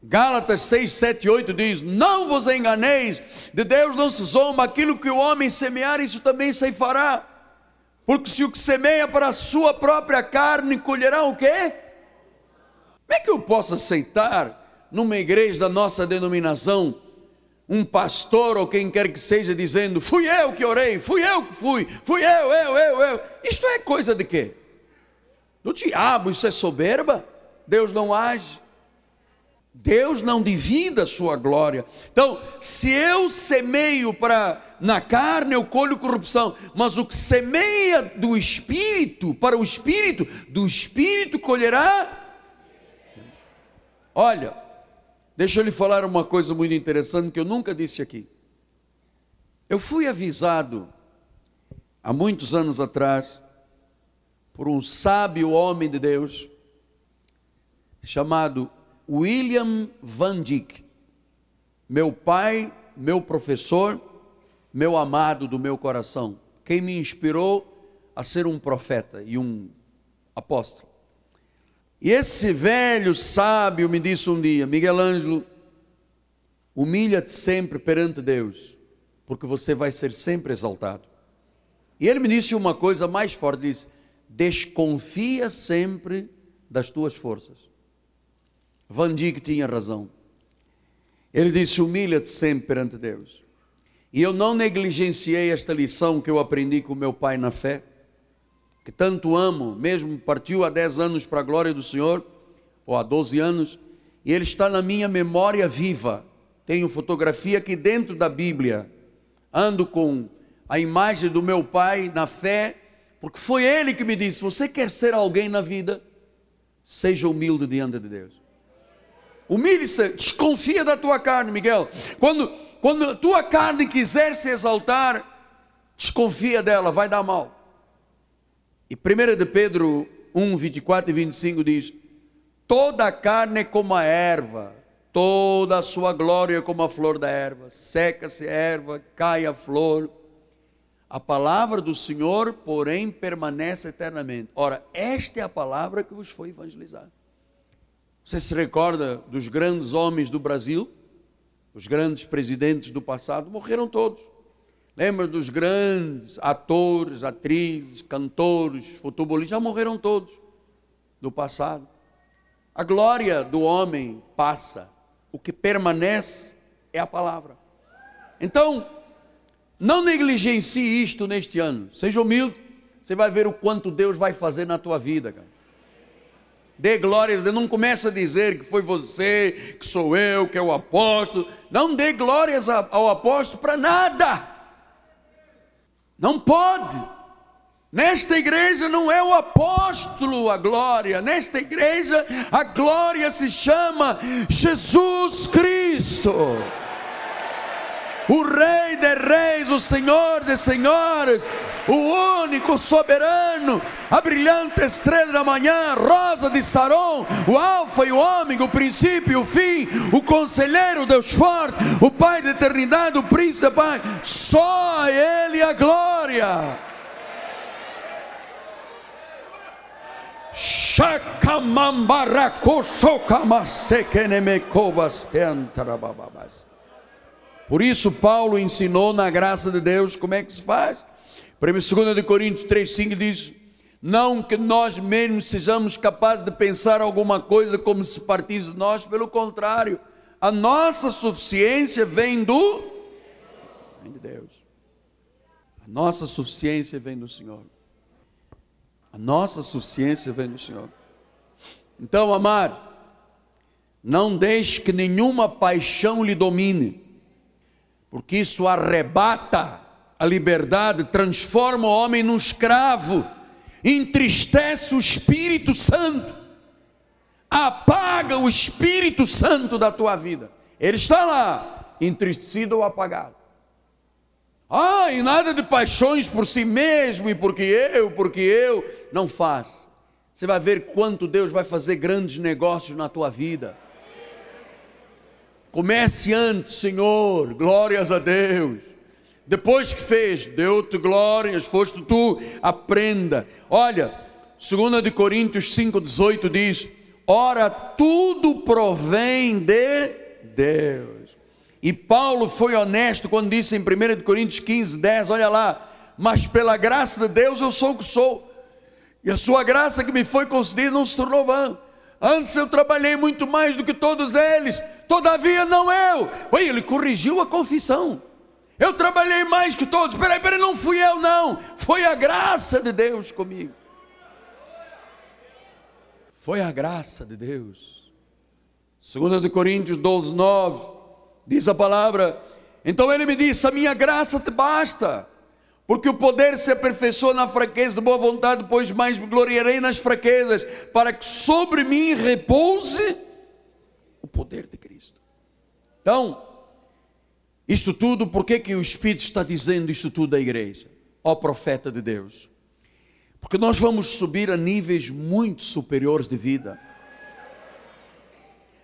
A: Gálatas 6, 7 8 diz: Não vos enganeis, de Deus não se zomba, aquilo que o homem semear, isso também se fará. Porque se o que semeia para a sua própria carne, colherá o quê? Como é que eu posso aceitar, numa igreja da nossa denominação, um pastor ou quem quer que seja dizendo: Fui eu que orei, fui eu que fui, fui eu, eu, eu, eu. Isto é coisa de quê? Do diabo, isso é soberba? Deus não age. Deus não divida a sua glória. Então, se eu semeio para na carne, eu colho corrupção, mas o que semeia do espírito para o espírito, do espírito colherá. Olha, deixa eu lhe falar uma coisa muito interessante que eu nunca disse aqui. Eu fui avisado há muitos anos atrás por um sábio homem de Deus chamado William Van Dyck, meu pai, meu professor, meu amado do meu coração, quem me inspirou a ser um profeta e um apóstolo. E esse velho sábio me disse um dia: Miguel Ângelo, humilha-te sempre perante Deus, porque você vai ser sempre exaltado. E ele me disse uma coisa mais forte: disse, desconfia sempre das tuas forças. Van Dijk tinha razão. Ele disse: humilha-te sempre perante Deus. E eu não negligenciei esta lição que eu aprendi com meu pai na fé, que tanto amo, mesmo partiu há 10 anos para a glória do Senhor, ou há 12 anos, e ele está na minha memória viva. Tenho fotografia aqui dentro da Bíblia. Ando com a imagem do meu pai na fé, porque foi ele que me disse: Você quer ser alguém na vida? Seja humilde diante de Deus. Humilhe-se, desconfia da tua carne, Miguel. Quando, quando a tua carne quiser se exaltar, desconfia dela, vai dar mal. E 1 de Pedro 1, 24 e 25 diz: Toda a carne é como a erva, toda a sua glória é como a flor da erva. Seca-se a erva, cai a flor. A palavra do Senhor, porém, permanece eternamente. Ora, esta é a palavra que vos foi evangelizada. Você se recorda dos grandes homens do Brasil? Os grandes presidentes do passado morreram todos. Lembra dos grandes atores, atrizes, cantores, futebolistas? Já morreram todos do passado. A glória do homem passa, o que permanece é a palavra. Então, não negligencie isto neste ano. Seja humilde, você vai ver o quanto Deus vai fazer na tua vida, cara. Dê glórias, não começa a dizer que foi você, que sou eu, que é o apóstolo. Não dê glórias ao apóstolo para nada. Não pode. Nesta igreja não é o apóstolo a glória, nesta igreja a glória se chama Jesus Cristo o Rei de Reis, o Senhor de Senhores, o único soberano, a brilhante estrela da manhã, rosa de Saron, o Alfa e o Ômega, o princípio e o fim, o conselheiro, Deus forte, o Pai da eternidade, o príncipe da paz, só a Ele a glória. Tentarababas. Por isso, Paulo ensinou na graça de Deus como é que se faz. 2 Coríntios 3,5 diz: Não que nós mesmos sejamos capazes de pensar alguma coisa como se partisse de nós, pelo contrário, a nossa suficiência vem do vem de Deus. A nossa suficiência vem do Senhor. A nossa suficiência vem do Senhor. Então, amado, não deixe que nenhuma paixão lhe domine porque isso arrebata a liberdade, transforma o homem num escravo, entristece o Espírito Santo, apaga o Espírito Santo da tua vida. Ele está lá, entristecido ou apagado. Ah, e nada de paixões por si mesmo e porque eu, porque eu. Não faz. Você vai ver quanto Deus vai fazer grandes negócios na tua vida. Comece antes, Senhor, glórias a Deus. Depois que fez, deu-te glórias, foste tu, aprenda. Olha, 2 de Coríntios 5,18 diz: Ora, tudo provém de Deus. E Paulo foi honesto quando disse em 1 Coríntios 15, 10, olha lá, mas pela graça de Deus eu sou o que sou. E a sua graça que me foi concedida não se tornou vã. Antes eu trabalhei muito mais do que todos eles, todavia não eu. Oi, ele corrigiu a confissão. Eu trabalhei mais que todos. Peraí, peraí, não fui eu, não. Foi a graça de Deus comigo. Foi a graça de Deus. 2 de Coríntios 12, 9. Diz a palavra. Então ele me disse: A minha graça te basta, porque o poder se aperfeiçoa na fraqueza de boa vontade, pois mais me gloriarei nas fraquezas, para que sobre mim repouse o poder de Cristo. Então, isto tudo, por que, que o Espírito está dizendo isto tudo à igreja? Ó profeta de Deus. Porque nós vamos subir a níveis muito superiores de vida.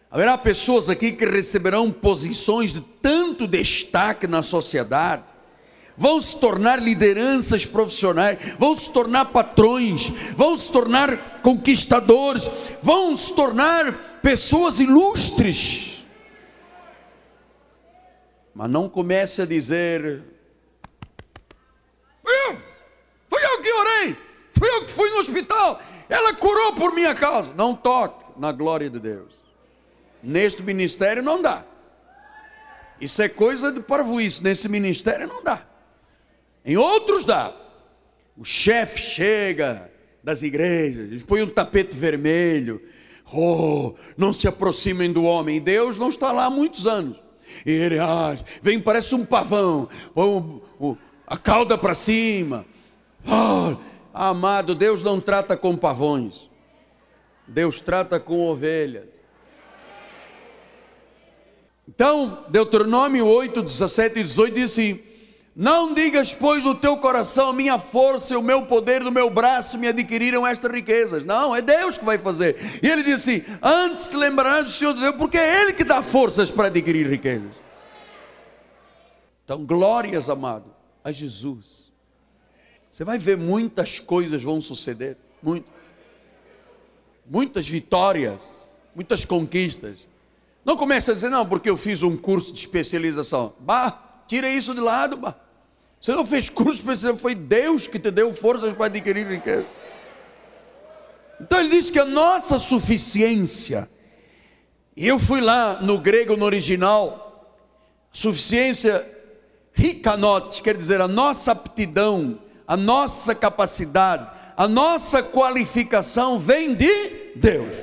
A: Haverá pessoas aqui que receberão posições de tanto destaque na sociedade, vão se tornar lideranças profissionais, vão se tornar patrões, vão se tornar conquistadores, vão se tornar pessoas ilustres. Mas não comece a dizer: fui eu, fui eu que orei, fui eu que fui no hospital, ela curou por minha causa. Não toque na glória de Deus. Neste ministério não dá. Isso é coisa de parvoíce. Nesse ministério não dá. Em outros dá. O chefe chega das igrejas, põe um tapete vermelho. Oh, não se aproximem do homem. Deus não está lá há muitos anos. E ele age, vem, parece um pavão, põe a cauda para cima. Oh, amado, Deus não trata com pavões. Deus trata com ovelhas. Então, Deuteronômio 8, 17 e 18 diz assim: Não digas, pois, no teu coração, minha força e o meu poder do meu braço me adquiriram estas riquezas. Não, é Deus que vai fazer. E ele diz assim: Antes te lembrarás do Senhor Deus, porque é Ele que dá forças para adquirir riquezas. Então, glórias, amado, a Jesus. Você vai ver muitas coisas vão suceder, muito. Muitas vitórias, muitas conquistas. Não comece a dizer, não, porque eu fiz um curso de especialização. Bah, tira isso de lado, bah. Você não fez curso de especialização, foi Deus que te deu forças para adquirir riqueza. Então ele diz que a nossa suficiência, e eu fui lá no grego, no original, suficiência ricanot, quer dizer, a nossa aptidão, a nossa capacidade, a nossa qualificação vem de Deus.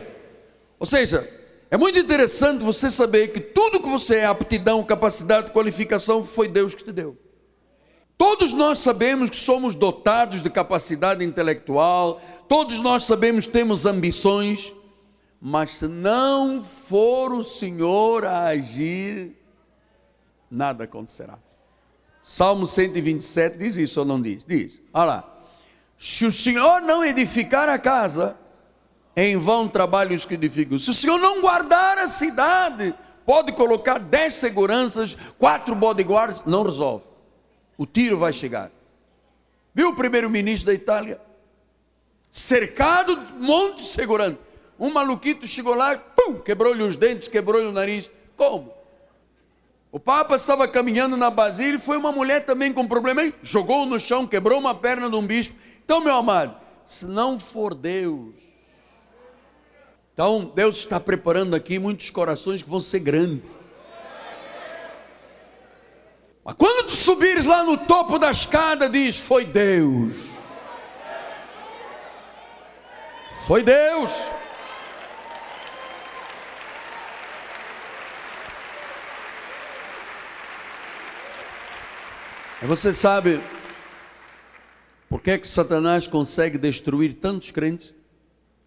A: Ou seja, é muito interessante você saber que tudo que você é, aptidão, capacidade, qualificação, foi Deus que te deu. Todos nós sabemos que somos dotados de capacidade intelectual, todos nós sabemos que temos ambições, mas se não for o Senhor a agir, nada acontecerá. Salmo 127 diz isso ou não diz? Diz. Olha lá. Se o Senhor não edificar a casa, em vão trabalhos que edificam. Se o Senhor não guardar a cidade, pode colocar dez seguranças, quatro bodyguards, não resolve. O tiro vai chegar. Viu o primeiro-ministro da Itália? Cercado de um monte de segurança. Um maluquito chegou lá, pum, quebrou-lhe os dentes, quebrou-lhe o nariz. Como? O Papa estava caminhando na Basília e foi uma mulher também com problema, jogou no chão, quebrou uma perna de um bispo. Então, meu amado, se não for Deus, então, Deus está preparando aqui muitos corações que vão ser grandes. Mas quando tu subires lá no topo da escada, diz: Foi Deus. Foi Deus. E você sabe por que, é que Satanás consegue destruir tantos crentes? A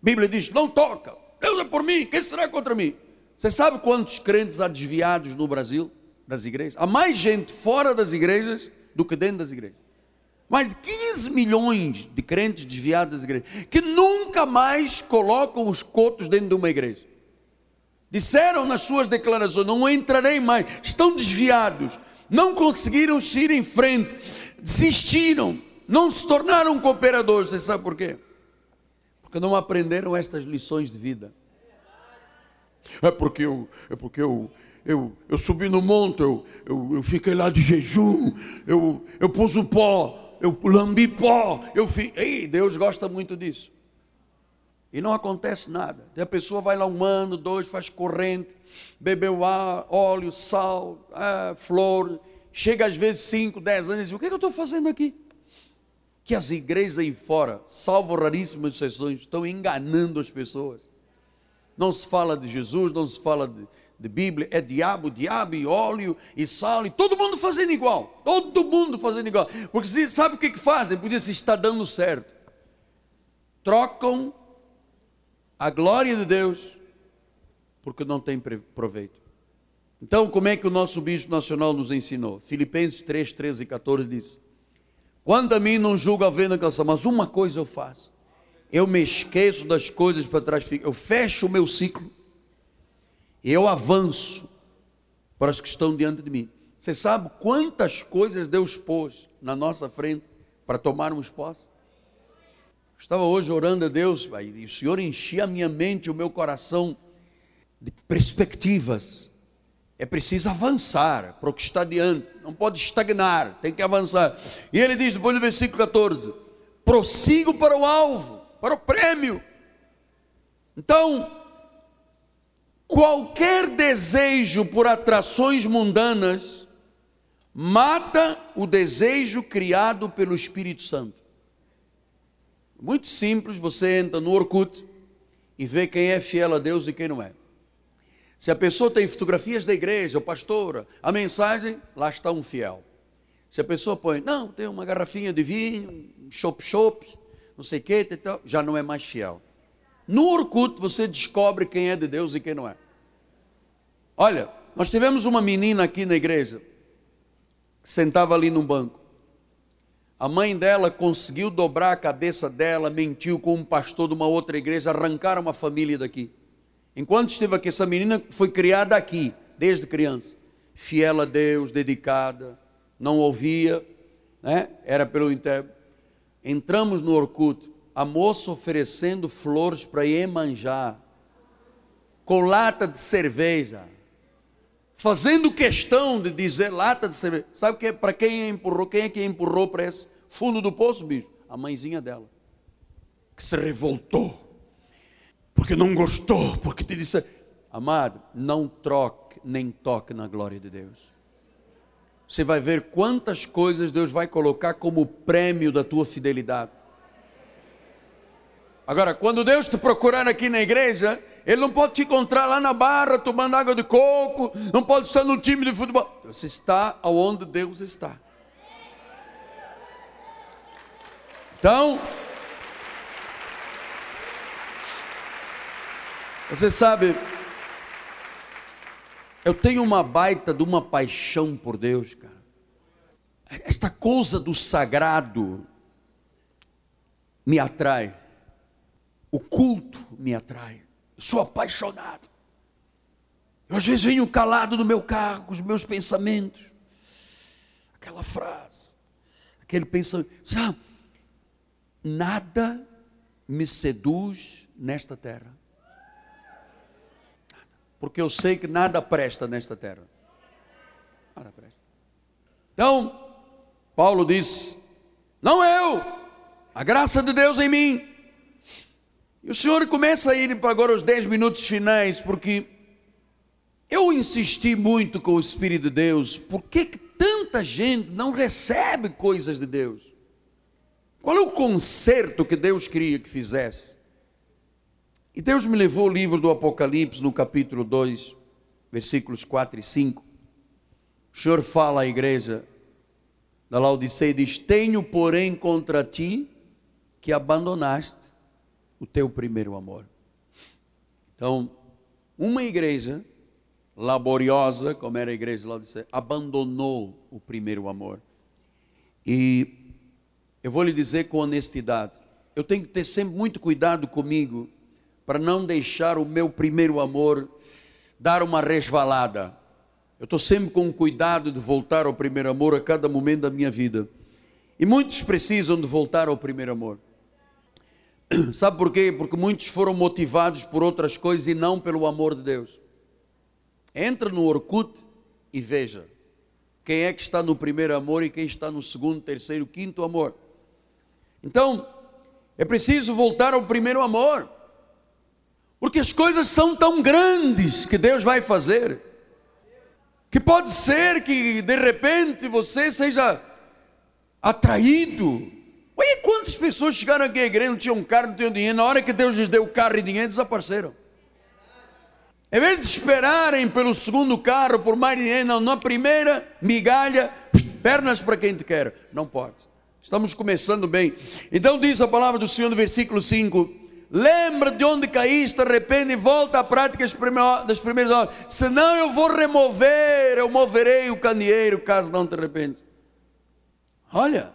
A: Bíblia diz: não toca. Deus é por mim, quem será contra mim? Você sabe quantos crentes há desviados no Brasil, das igrejas? Há mais gente fora das igrejas do que dentro das igrejas. Mais de 15 milhões de crentes desviados das igrejas, que nunca mais colocam os cotos dentro de uma igreja. Disseram nas suas declarações: não entrarei mais, estão desviados, não conseguiram ir em frente, desistiram, não se tornaram cooperadores. Você sabe por quê? Porque não aprenderam estas lições de vida. É porque eu, é porque eu, eu, eu subi no monte, eu, eu, eu fiquei lá de jejum, eu, eu pus o pó, eu lambi pó, eu fiz. Ei, Deus gosta muito disso. E não acontece nada. a pessoa vai lá um ano, dois, faz corrente, bebeu óleo, sal, flor. Chega às vezes cinco, dez anos e diz: O que, é que eu estou fazendo aqui? Que as igrejas aí fora, salvo raríssimas exceções, estão enganando as pessoas. Não se fala de Jesus, não se fala de, de Bíblia, é diabo, diabo e óleo e sal, e todo mundo fazendo igual, todo mundo fazendo igual, porque sabe o que, que fazem? Porque se está dando certo, trocam a glória de Deus porque não tem proveito. Então, como é que o nosso bispo nacional nos ensinou? Filipenses 3, 13 e 14 diz: Quanto a mim, não julgo a venda canção, mas uma coisa eu faço. Eu me esqueço das coisas para trás, eu fecho o meu ciclo eu avanço para os que estão diante de mim. Você sabe quantas coisas Deus pôs na nossa frente para tomarmos posse? Estava hoje orando a Deus, e o Senhor enchia a minha mente, o meu coração de perspectivas. É preciso avançar para o que está diante, não pode estagnar, tem que avançar. E ele diz, depois do versículo 14: prossigo para o alvo, para o prêmio. Então, Qualquer desejo por atrações mundanas mata o desejo criado pelo Espírito Santo. Muito simples, você entra no Orkut e vê quem é fiel a Deus e quem não é. Se a pessoa tem fotografias da igreja, ou pastora, a mensagem, lá está um fiel. Se a pessoa põe, não, tem uma garrafinha de vinho, um chopp-chopp, não sei o que, já não é mais fiel. No Orkut você descobre quem é de Deus e quem não é. Olha, nós tivemos uma menina aqui na igreja, sentava ali num banco. A mãe dela conseguiu dobrar a cabeça dela, mentiu com um pastor de uma outra igreja, arrancaram uma família daqui. Enquanto esteve aqui, essa menina foi criada aqui, desde criança. Fiel a Deus, dedicada, não ouvia, né? era pelo interno. Entramos no Orkut, a moça oferecendo flores para Iemanjá, com lata de cerveja fazendo questão de dizer lata de cerveja. Sabe que para quem empurrou? Quem é que empurrou para esse fundo do poço, bicho? A mãezinha dela, que se revoltou, porque não gostou, porque te disse, amado, não troque nem toque na glória de Deus. Você vai ver quantas coisas Deus vai colocar como prêmio da tua fidelidade. Agora, quando Deus te procurar aqui na igreja, ele não pode te encontrar lá na barra tomando água de coco, não pode estar no time de futebol. Você está aonde Deus está. Então, você sabe, eu tenho uma baita de uma paixão por Deus, cara. Esta coisa do sagrado me atrai. O culto me atrai sou apaixonado. Eu às vezes venho calado no meu carro, com os meus pensamentos. Aquela frase, aquele pensamento. Sabe, nada me seduz nesta terra. Porque eu sei que nada presta nesta terra. Nada presta. Então, Paulo disse: Não eu, a graça de Deus em mim. E o Senhor começa a ir para agora os 10 minutos finais, porque eu insisti muito com o Espírito de Deus, por que, que tanta gente não recebe coisas de Deus? Qual é o conserto que Deus queria que fizesse? E Deus me levou ao livro do Apocalipse, no capítulo 2, versículos 4 e 5. O Senhor fala à igreja da Laodiceia e diz: Tenho, porém, contra ti que abandonaste o teu primeiro amor. Então, uma igreja laboriosa, como era a igreja de abandonou o primeiro amor. E eu vou lhe dizer com honestidade: eu tenho que ter sempre muito cuidado comigo para não deixar o meu primeiro amor dar uma resvalada. Eu estou sempre com cuidado de voltar ao primeiro amor a cada momento da minha vida. E muitos precisam de voltar ao primeiro amor. *clears throat* Sabe por quê? Porque muitos foram motivados por outras coisas e não pelo amor de Deus. Entra no Orkut e veja quem é que está no primeiro amor e quem está no segundo, terceiro, quinto amor. Então, é preciso voltar ao primeiro amor. Porque as coisas são tão grandes que Deus vai fazer. Que pode ser que de repente você seja atraído. Olha quantas pessoas chegaram aqui à igreja, não tinham carro, não tinham dinheiro. Na hora que Deus lhes deu carro e dinheiro, desapareceram. Em vez de esperarem pelo segundo carro, por mais dinheiro, não, na primeira migalha, pernas para quem te quer. Não pode. Estamos começando bem. Então diz a palavra do Senhor no versículo 5: Lembra de onde caíste, arrepende e volta à prática das primeiras horas. Senão eu vou remover, eu moverei o candeeiro, caso não te arrependes. Olha,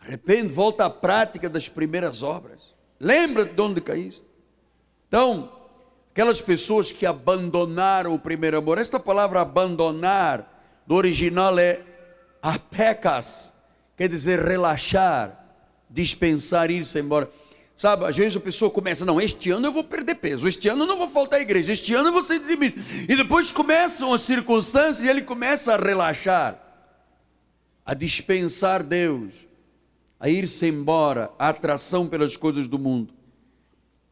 A: arrepende, volta à prática das primeiras obras. Lembra de onde caíste. Então, aquelas pessoas que abandonaram o primeiro amor. Esta palavra abandonar, do original é apecas, quer dizer relaxar, dispensar, ir-se embora. Sabe, às vezes a pessoa começa, não, este ano eu vou perder peso, este ano eu não vou faltar à igreja, este ano eu vou ser dizimido. E depois começam as circunstâncias e ele começa a relaxar, a dispensar Deus, a ir-se embora, a atração pelas coisas do mundo.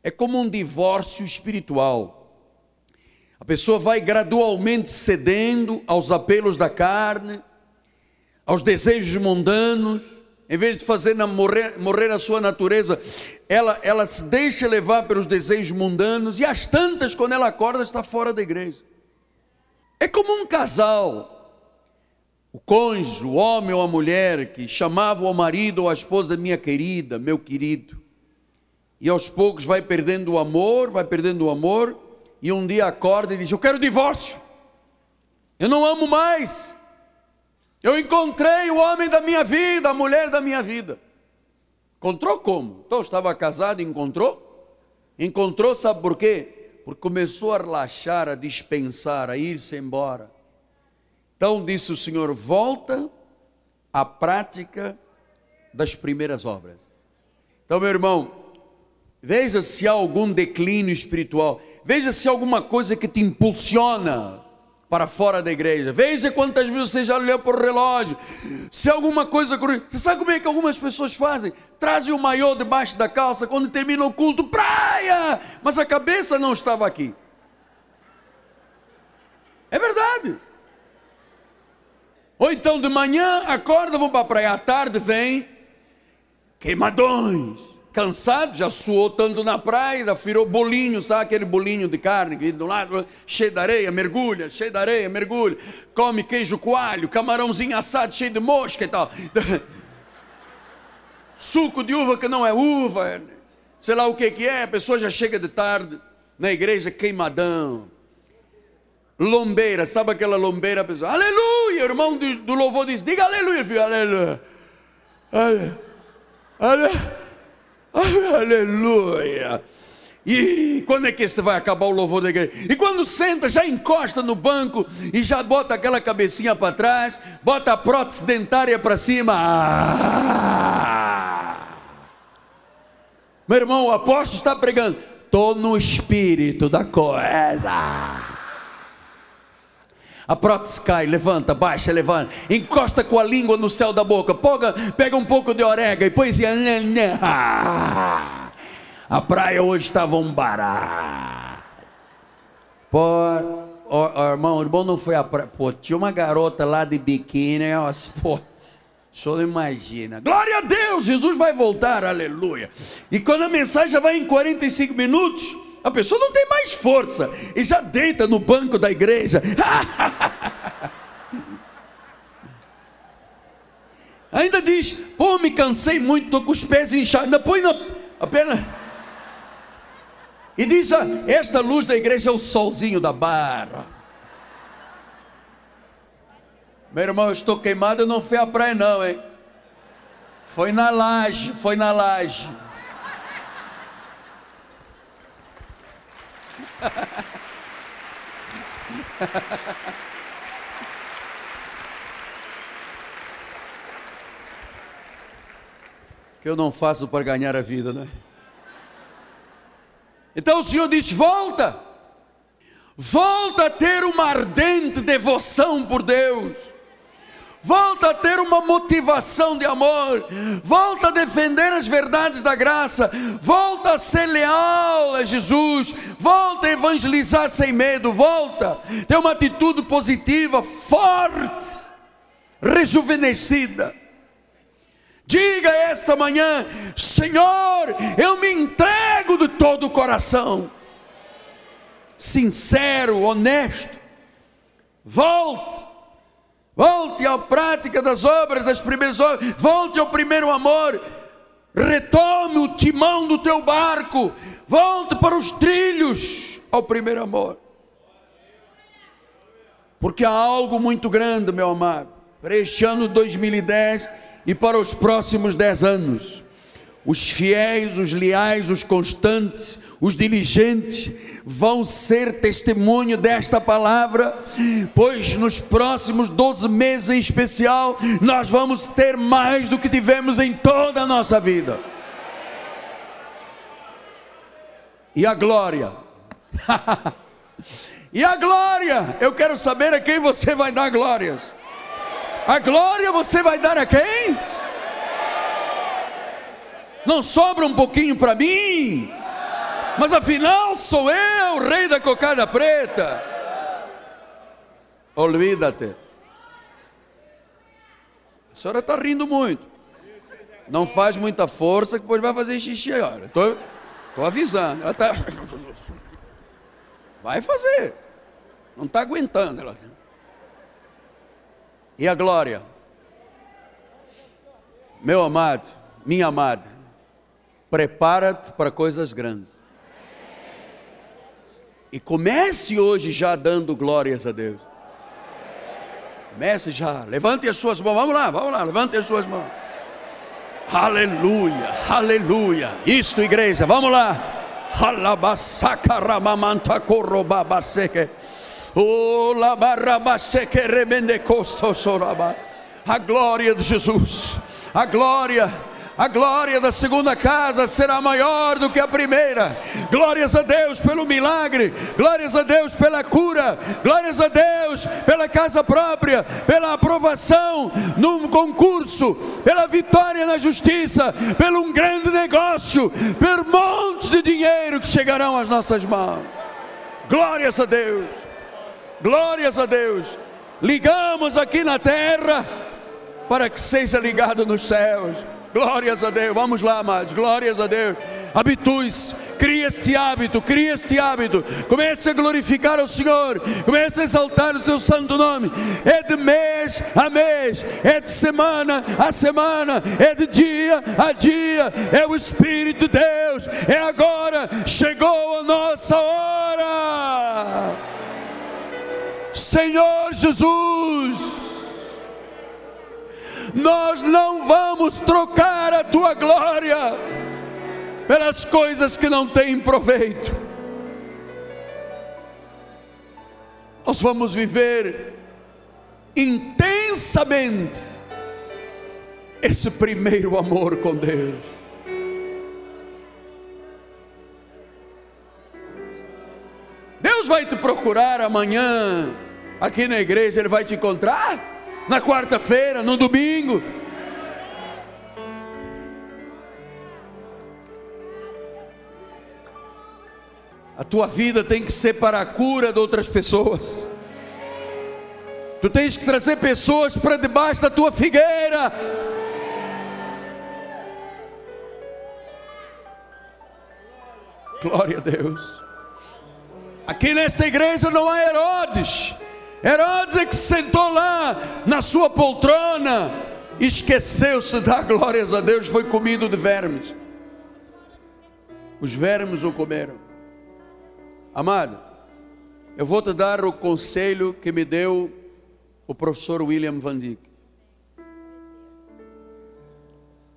A: É como um divórcio espiritual. A pessoa vai gradualmente cedendo aos apelos da carne, aos desejos mundanos, em vez de fazer morrer, morrer a sua natureza, ela, ela se deixa levar pelos desejos mundanos, e às tantas, quando ela acorda, está fora da igreja. É como um casal, o cônjuge, o homem ou a mulher, que chamavam o marido ou a esposa minha querida, meu querido. E aos poucos vai perdendo o amor, vai perdendo o amor, e um dia acorda e diz: Eu quero divórcio, eu não amo mais, eu encontrei o homem da minha vida, a mulher da minha vida. Encontrou como? Então estava casado encontrou? Encontrou, sabe por quê? Porque começou a relaxar, a dispensar, a ir-se embora. Então disse o Senhor: volta à prática das primeiras obras. Então, meu irmão, Veja se há algum declínio espiritual. Veja se há alguma coisa que te impulsiona para fora da igreja. Veja quantas vezes você já olhou para o relógio. Se alguma coisa. Você sabe como é que algumas pessoas fazem? Trazem o maiô debaixo da calça quando termina o culto, praia! Mas a cabeça não estava aqui. É verdade. Ou então de manhã acorda, vão para a praia, à tarde vem queimadões cansado, já suou tanto na praia, virou bolinho, sabe aquele bolinho de carne que do lado, cheio de areia, mergulha, cheio de areia, mergulha, come queijo coalho, camarãozinho assado cheio de mosca e tal. *laughs* Suco de uva que não é uva, sei lá o que que é, a pessoa já chega de tarde na igreja queimadão. Lombeira, sabe aquela lombeira? A pessoa, aleluia, o irmão do, do louvor diz, diga aleluia, filho, aleluia. Aleluia. aleluia. *laughs* Aleluia. E quando é que você vai acabar o louvor da igreja? E quando senta, já encosta no banco e já bota aquela cabecinha para trás, bota a prótese dentária para cima. Ah! Meu irmão, o apóstolo está pregando. Estou no espírito da coisa. A prótese cai, levanta, baixa, levanta, encosta com a língua no céu da boca, pega, pega um pouco de orégano e põe assim. A praia hoje estava um barato. Pô, ó, ó, irmão, irmão não foi a praia. Pô, tinha uma garota lá de biquíni, ó, pô. Senhor não imagina. Glória a Deus, Jesus vai voltar, aleluia. E quando a mensagem vai em 45 minutos, a pessoa não tem mais força e já deita no banco da igreja. *laughs* Ainda diz: Pô, me cansei muito, estou com os pés inchados. Ainda põe na, apenas. E diz: ah, Esta luz da igreja é o solzinho da barra. Meu irmão, eu estou queimado, eu não fui à praia, não, hein? Foi na laje, foi na laje. *laughs* que eu não faço para ganhar a vida, né? Então o Senhor diz: volta, volta a ter uma ardente devoção por Deus volta a ter uma motivação de amor, volta a defender as verdades da graça, volta a ser leal a Jesus, volta a evangelizar sem medo, volta, ter uma atitude positiva, forte, rejuvenescida. Diga esta manhã: Senhor, eu me entrego de todo o coração, sincero, honesto. Volte, volte à prática das obras, das primeiras obras, volte ao primeiro amor, retome o timão do teu barco, volte para os trilhos ao primeiro amor. Porque há algo muito grande, meu amado, para este ano 2010 e para os próximos dez anos. Os fiéis, os leais, os constantes, os diligentes vão ser testemunho desta palavra, pois nos próximos 12 meses em especial, nós vamos ter mais do que tivemos em toda a nossa vida. E a glória. *laughs* e a glória, eu quero saber a quem você vai dar glórias. A glória você vai dar a quem? Não sobra um pouquinho para mim? Mas afinal sou eu, rei da cocada preta. Olvídate. A senhora está rindo muito. Não faz muita força que depois vai fazer xixi. Olha, estou tô, tô avisando. Ela tá... Vai fazer. Não está aguentando. Ela... E a glória? Meu amado, minha amada, prepara-te para coisas grandes. E comece hoje já dando glórias a Deus. Comece já. Levante as suas mãos. Vamos lá, vamos lá. Levante as suas mãos. Aleluia, aleluia. Isto, igreja, vamos lá. A glória de Jesus. A glória a glória da segunda casa será maior do que a primeira. Glórias a Deus pelo milagre, glórias a Deus pela cura, glórias a Deus pela casa própria, pela aprovação num concurso, pela vitória na justiça, pelo um grande negócio, por montes de dinheiro que chegarão às nossas mãos. Glórias a Deus, glórias a Deus. Ligamos aqui na terra para que seja ligado nos céus. Glórias a Deus. Vamos lá, amados. Glórias a Deus. Habitue-se, crie este hábito, crie este hábito. Comece a glorificar o Senhor, comece a exaltar o seu santo nome. É de mês a mês, é de semana a semana, é de dia a dia. É o Espírito de Deus. É agora, chegou a nossa hora. Senhor Jesus nós não vamos trocar a tua glória pelas coisas que não têm proveito. Nós vamos viver intensamente esse primeiro amor com Deus. Deus vai te procurar amanhã aqui na igreja, Ele vai te encontrar na quarta-feira, no domingo. A tua vida tem que ser para a cura de outras pessoas. Tu tens que trazer pessoas para debaixo da tua figueira. Glória a Deus. Aqui nesta igreja não há Herodes. Herodes é que sentou lá na sua poltrona, esqueceu-se dar glórias a Deus, foi comido de vermes. Os vermes o comeram. Amado, eu vou te dar o conselho que me deu o professor William Van Dyck.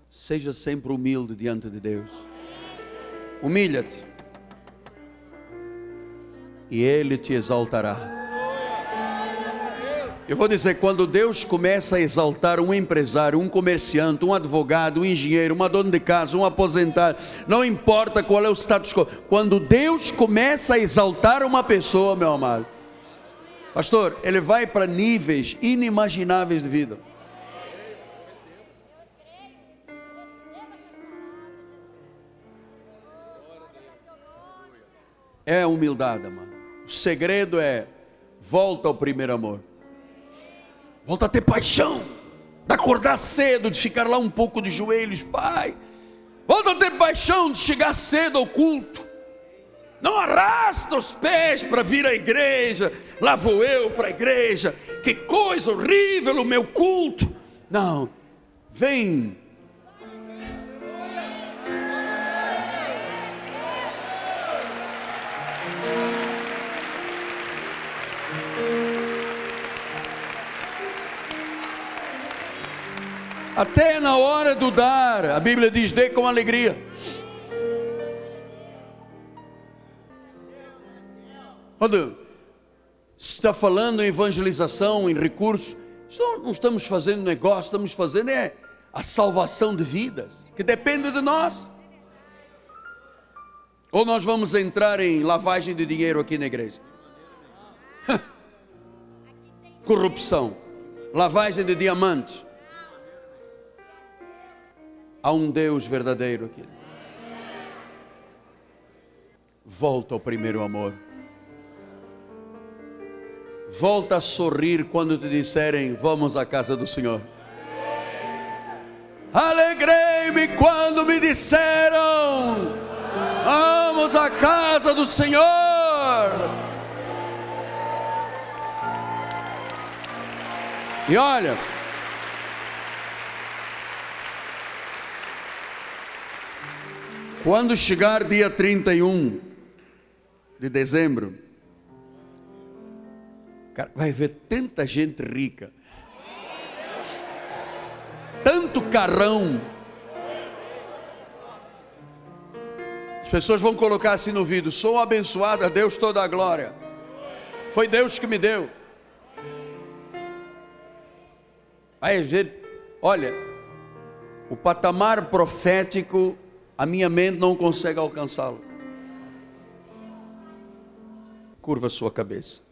A: Seja sempre humilde diante de Deus. Humilha-te. E Ele te exaltará. Eu vou dizer, quando Deus começa a exaltar um empresário, um comerciante, um advogado, um engenheiro, uma dona de casa, um aposentado, não importa qual é o status quo, quando Deus começa a exaltar uma pessoa, meu amado, pastor, ele vai para níveis inimagináveis de vida. É a humildade, mano. O segredo é volta ao primeiro amor. Volta a ter paixão. De acordar cedo, de ficar lá um pouco de joelhos, pai. Volta a ter paixão de chegar cedo ao culto. Não arrasta os pés para vir à igreja. Lá vou eu para a igreja. Que coisa horrível o meu culto. Não. Vem Até na hora do dar, a Bíblia diz: dê com alegria. Quando está falando em evangelização, em recursos, não estamos fazendo negócio, estamos fazendo é a salvação de vidas, que depende de nós. Ou nós vamos entrar em lavagem de dinheiro aqui na igreja? *laughs* Corrupção, lavagem de diamantes Há um Deus verdadeiro aqui. Volta ao primeiro amor. Volta a sorrir quando te disserem: Vamos à casa do Senhor. Alegrei-me quando me disseram: Vamos à casa do Senhor. E olha, Quando chegar dia 31 de dezembro, vai ver tanta gente rica, tanto carrão. As pessoas vão colocar assim no vídeo: sou abençoada, Deus toda a glória. Foi Deus que me deu. Vai ver, olha, o patamar profético a minha mente não consegue alcançá-lo. Curva sua cabeça.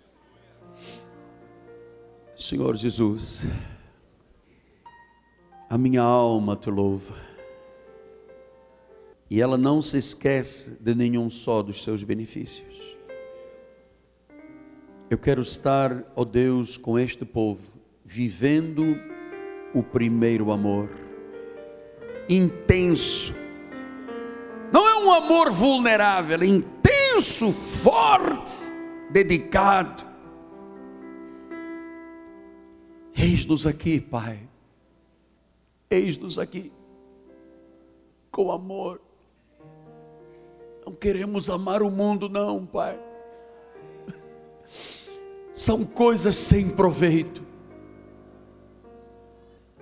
A: Senhor Jesus, a minha alma te louva. E ela não se esquece de nenhum só dos seus benefícios. Eu quero estar, ó Deus, com este povo, vivendo o primeiro amor, intenso, um amor vulnerável, intenso, forte, dedicado. Eis-nos aqui, Pai. Eis-nos aqui com amor. Não queremos amar o mundo, não, Pai. São coisas sem proveito.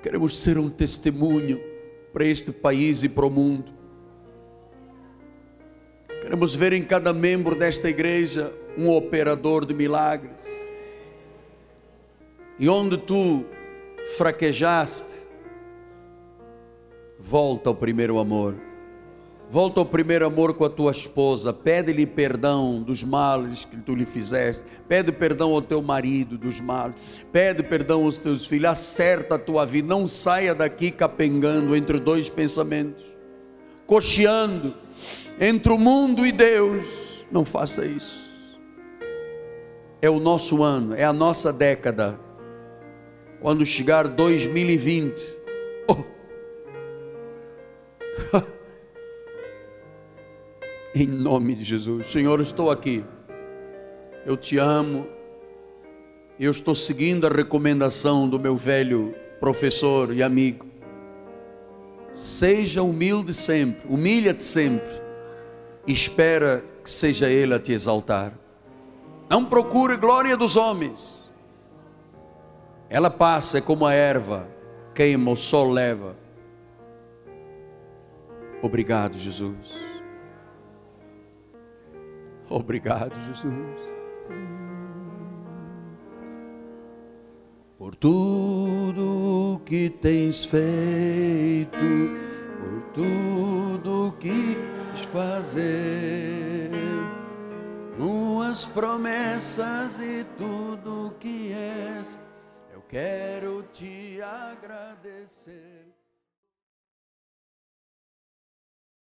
A: Queremos ser um testemunho para este país e para o mundo. Queremos ver em cada membro desta igreja um operador de milagres. E onde tu fraquejaste, volta ao primeiro amor. Volta ao primeiro amor com a tua esposa, pede-lhe perdão dos males que tu lhe fizeste, pede perdão ao teu marido dos males, pede perdão aos teus filhos, acerta a tua vida, não saia daqui capengando entre dois pensamentos, cocheando entre o mundo e Deus. Não faça isso. É o nosso ano, é a nossa década. Quando chegar 2020, oh. *laughs* em nome de Jesus, Senhor, estou aqui. Eu te amo. Eu estou seguindo a recomendação do meu velho professor e amigo. Seja humilde sempre, humilha-te sempre espera que seja Ele a te exaltar. Não procure glória dos homens. Ela passa, como a erva, queima, o sol leva. Obrigado, Jesus. Obrigado, Jesus. Por tudo que tens feito, por tudo que fazer, tuas promessas e tudo que és, eu quero te agradecer.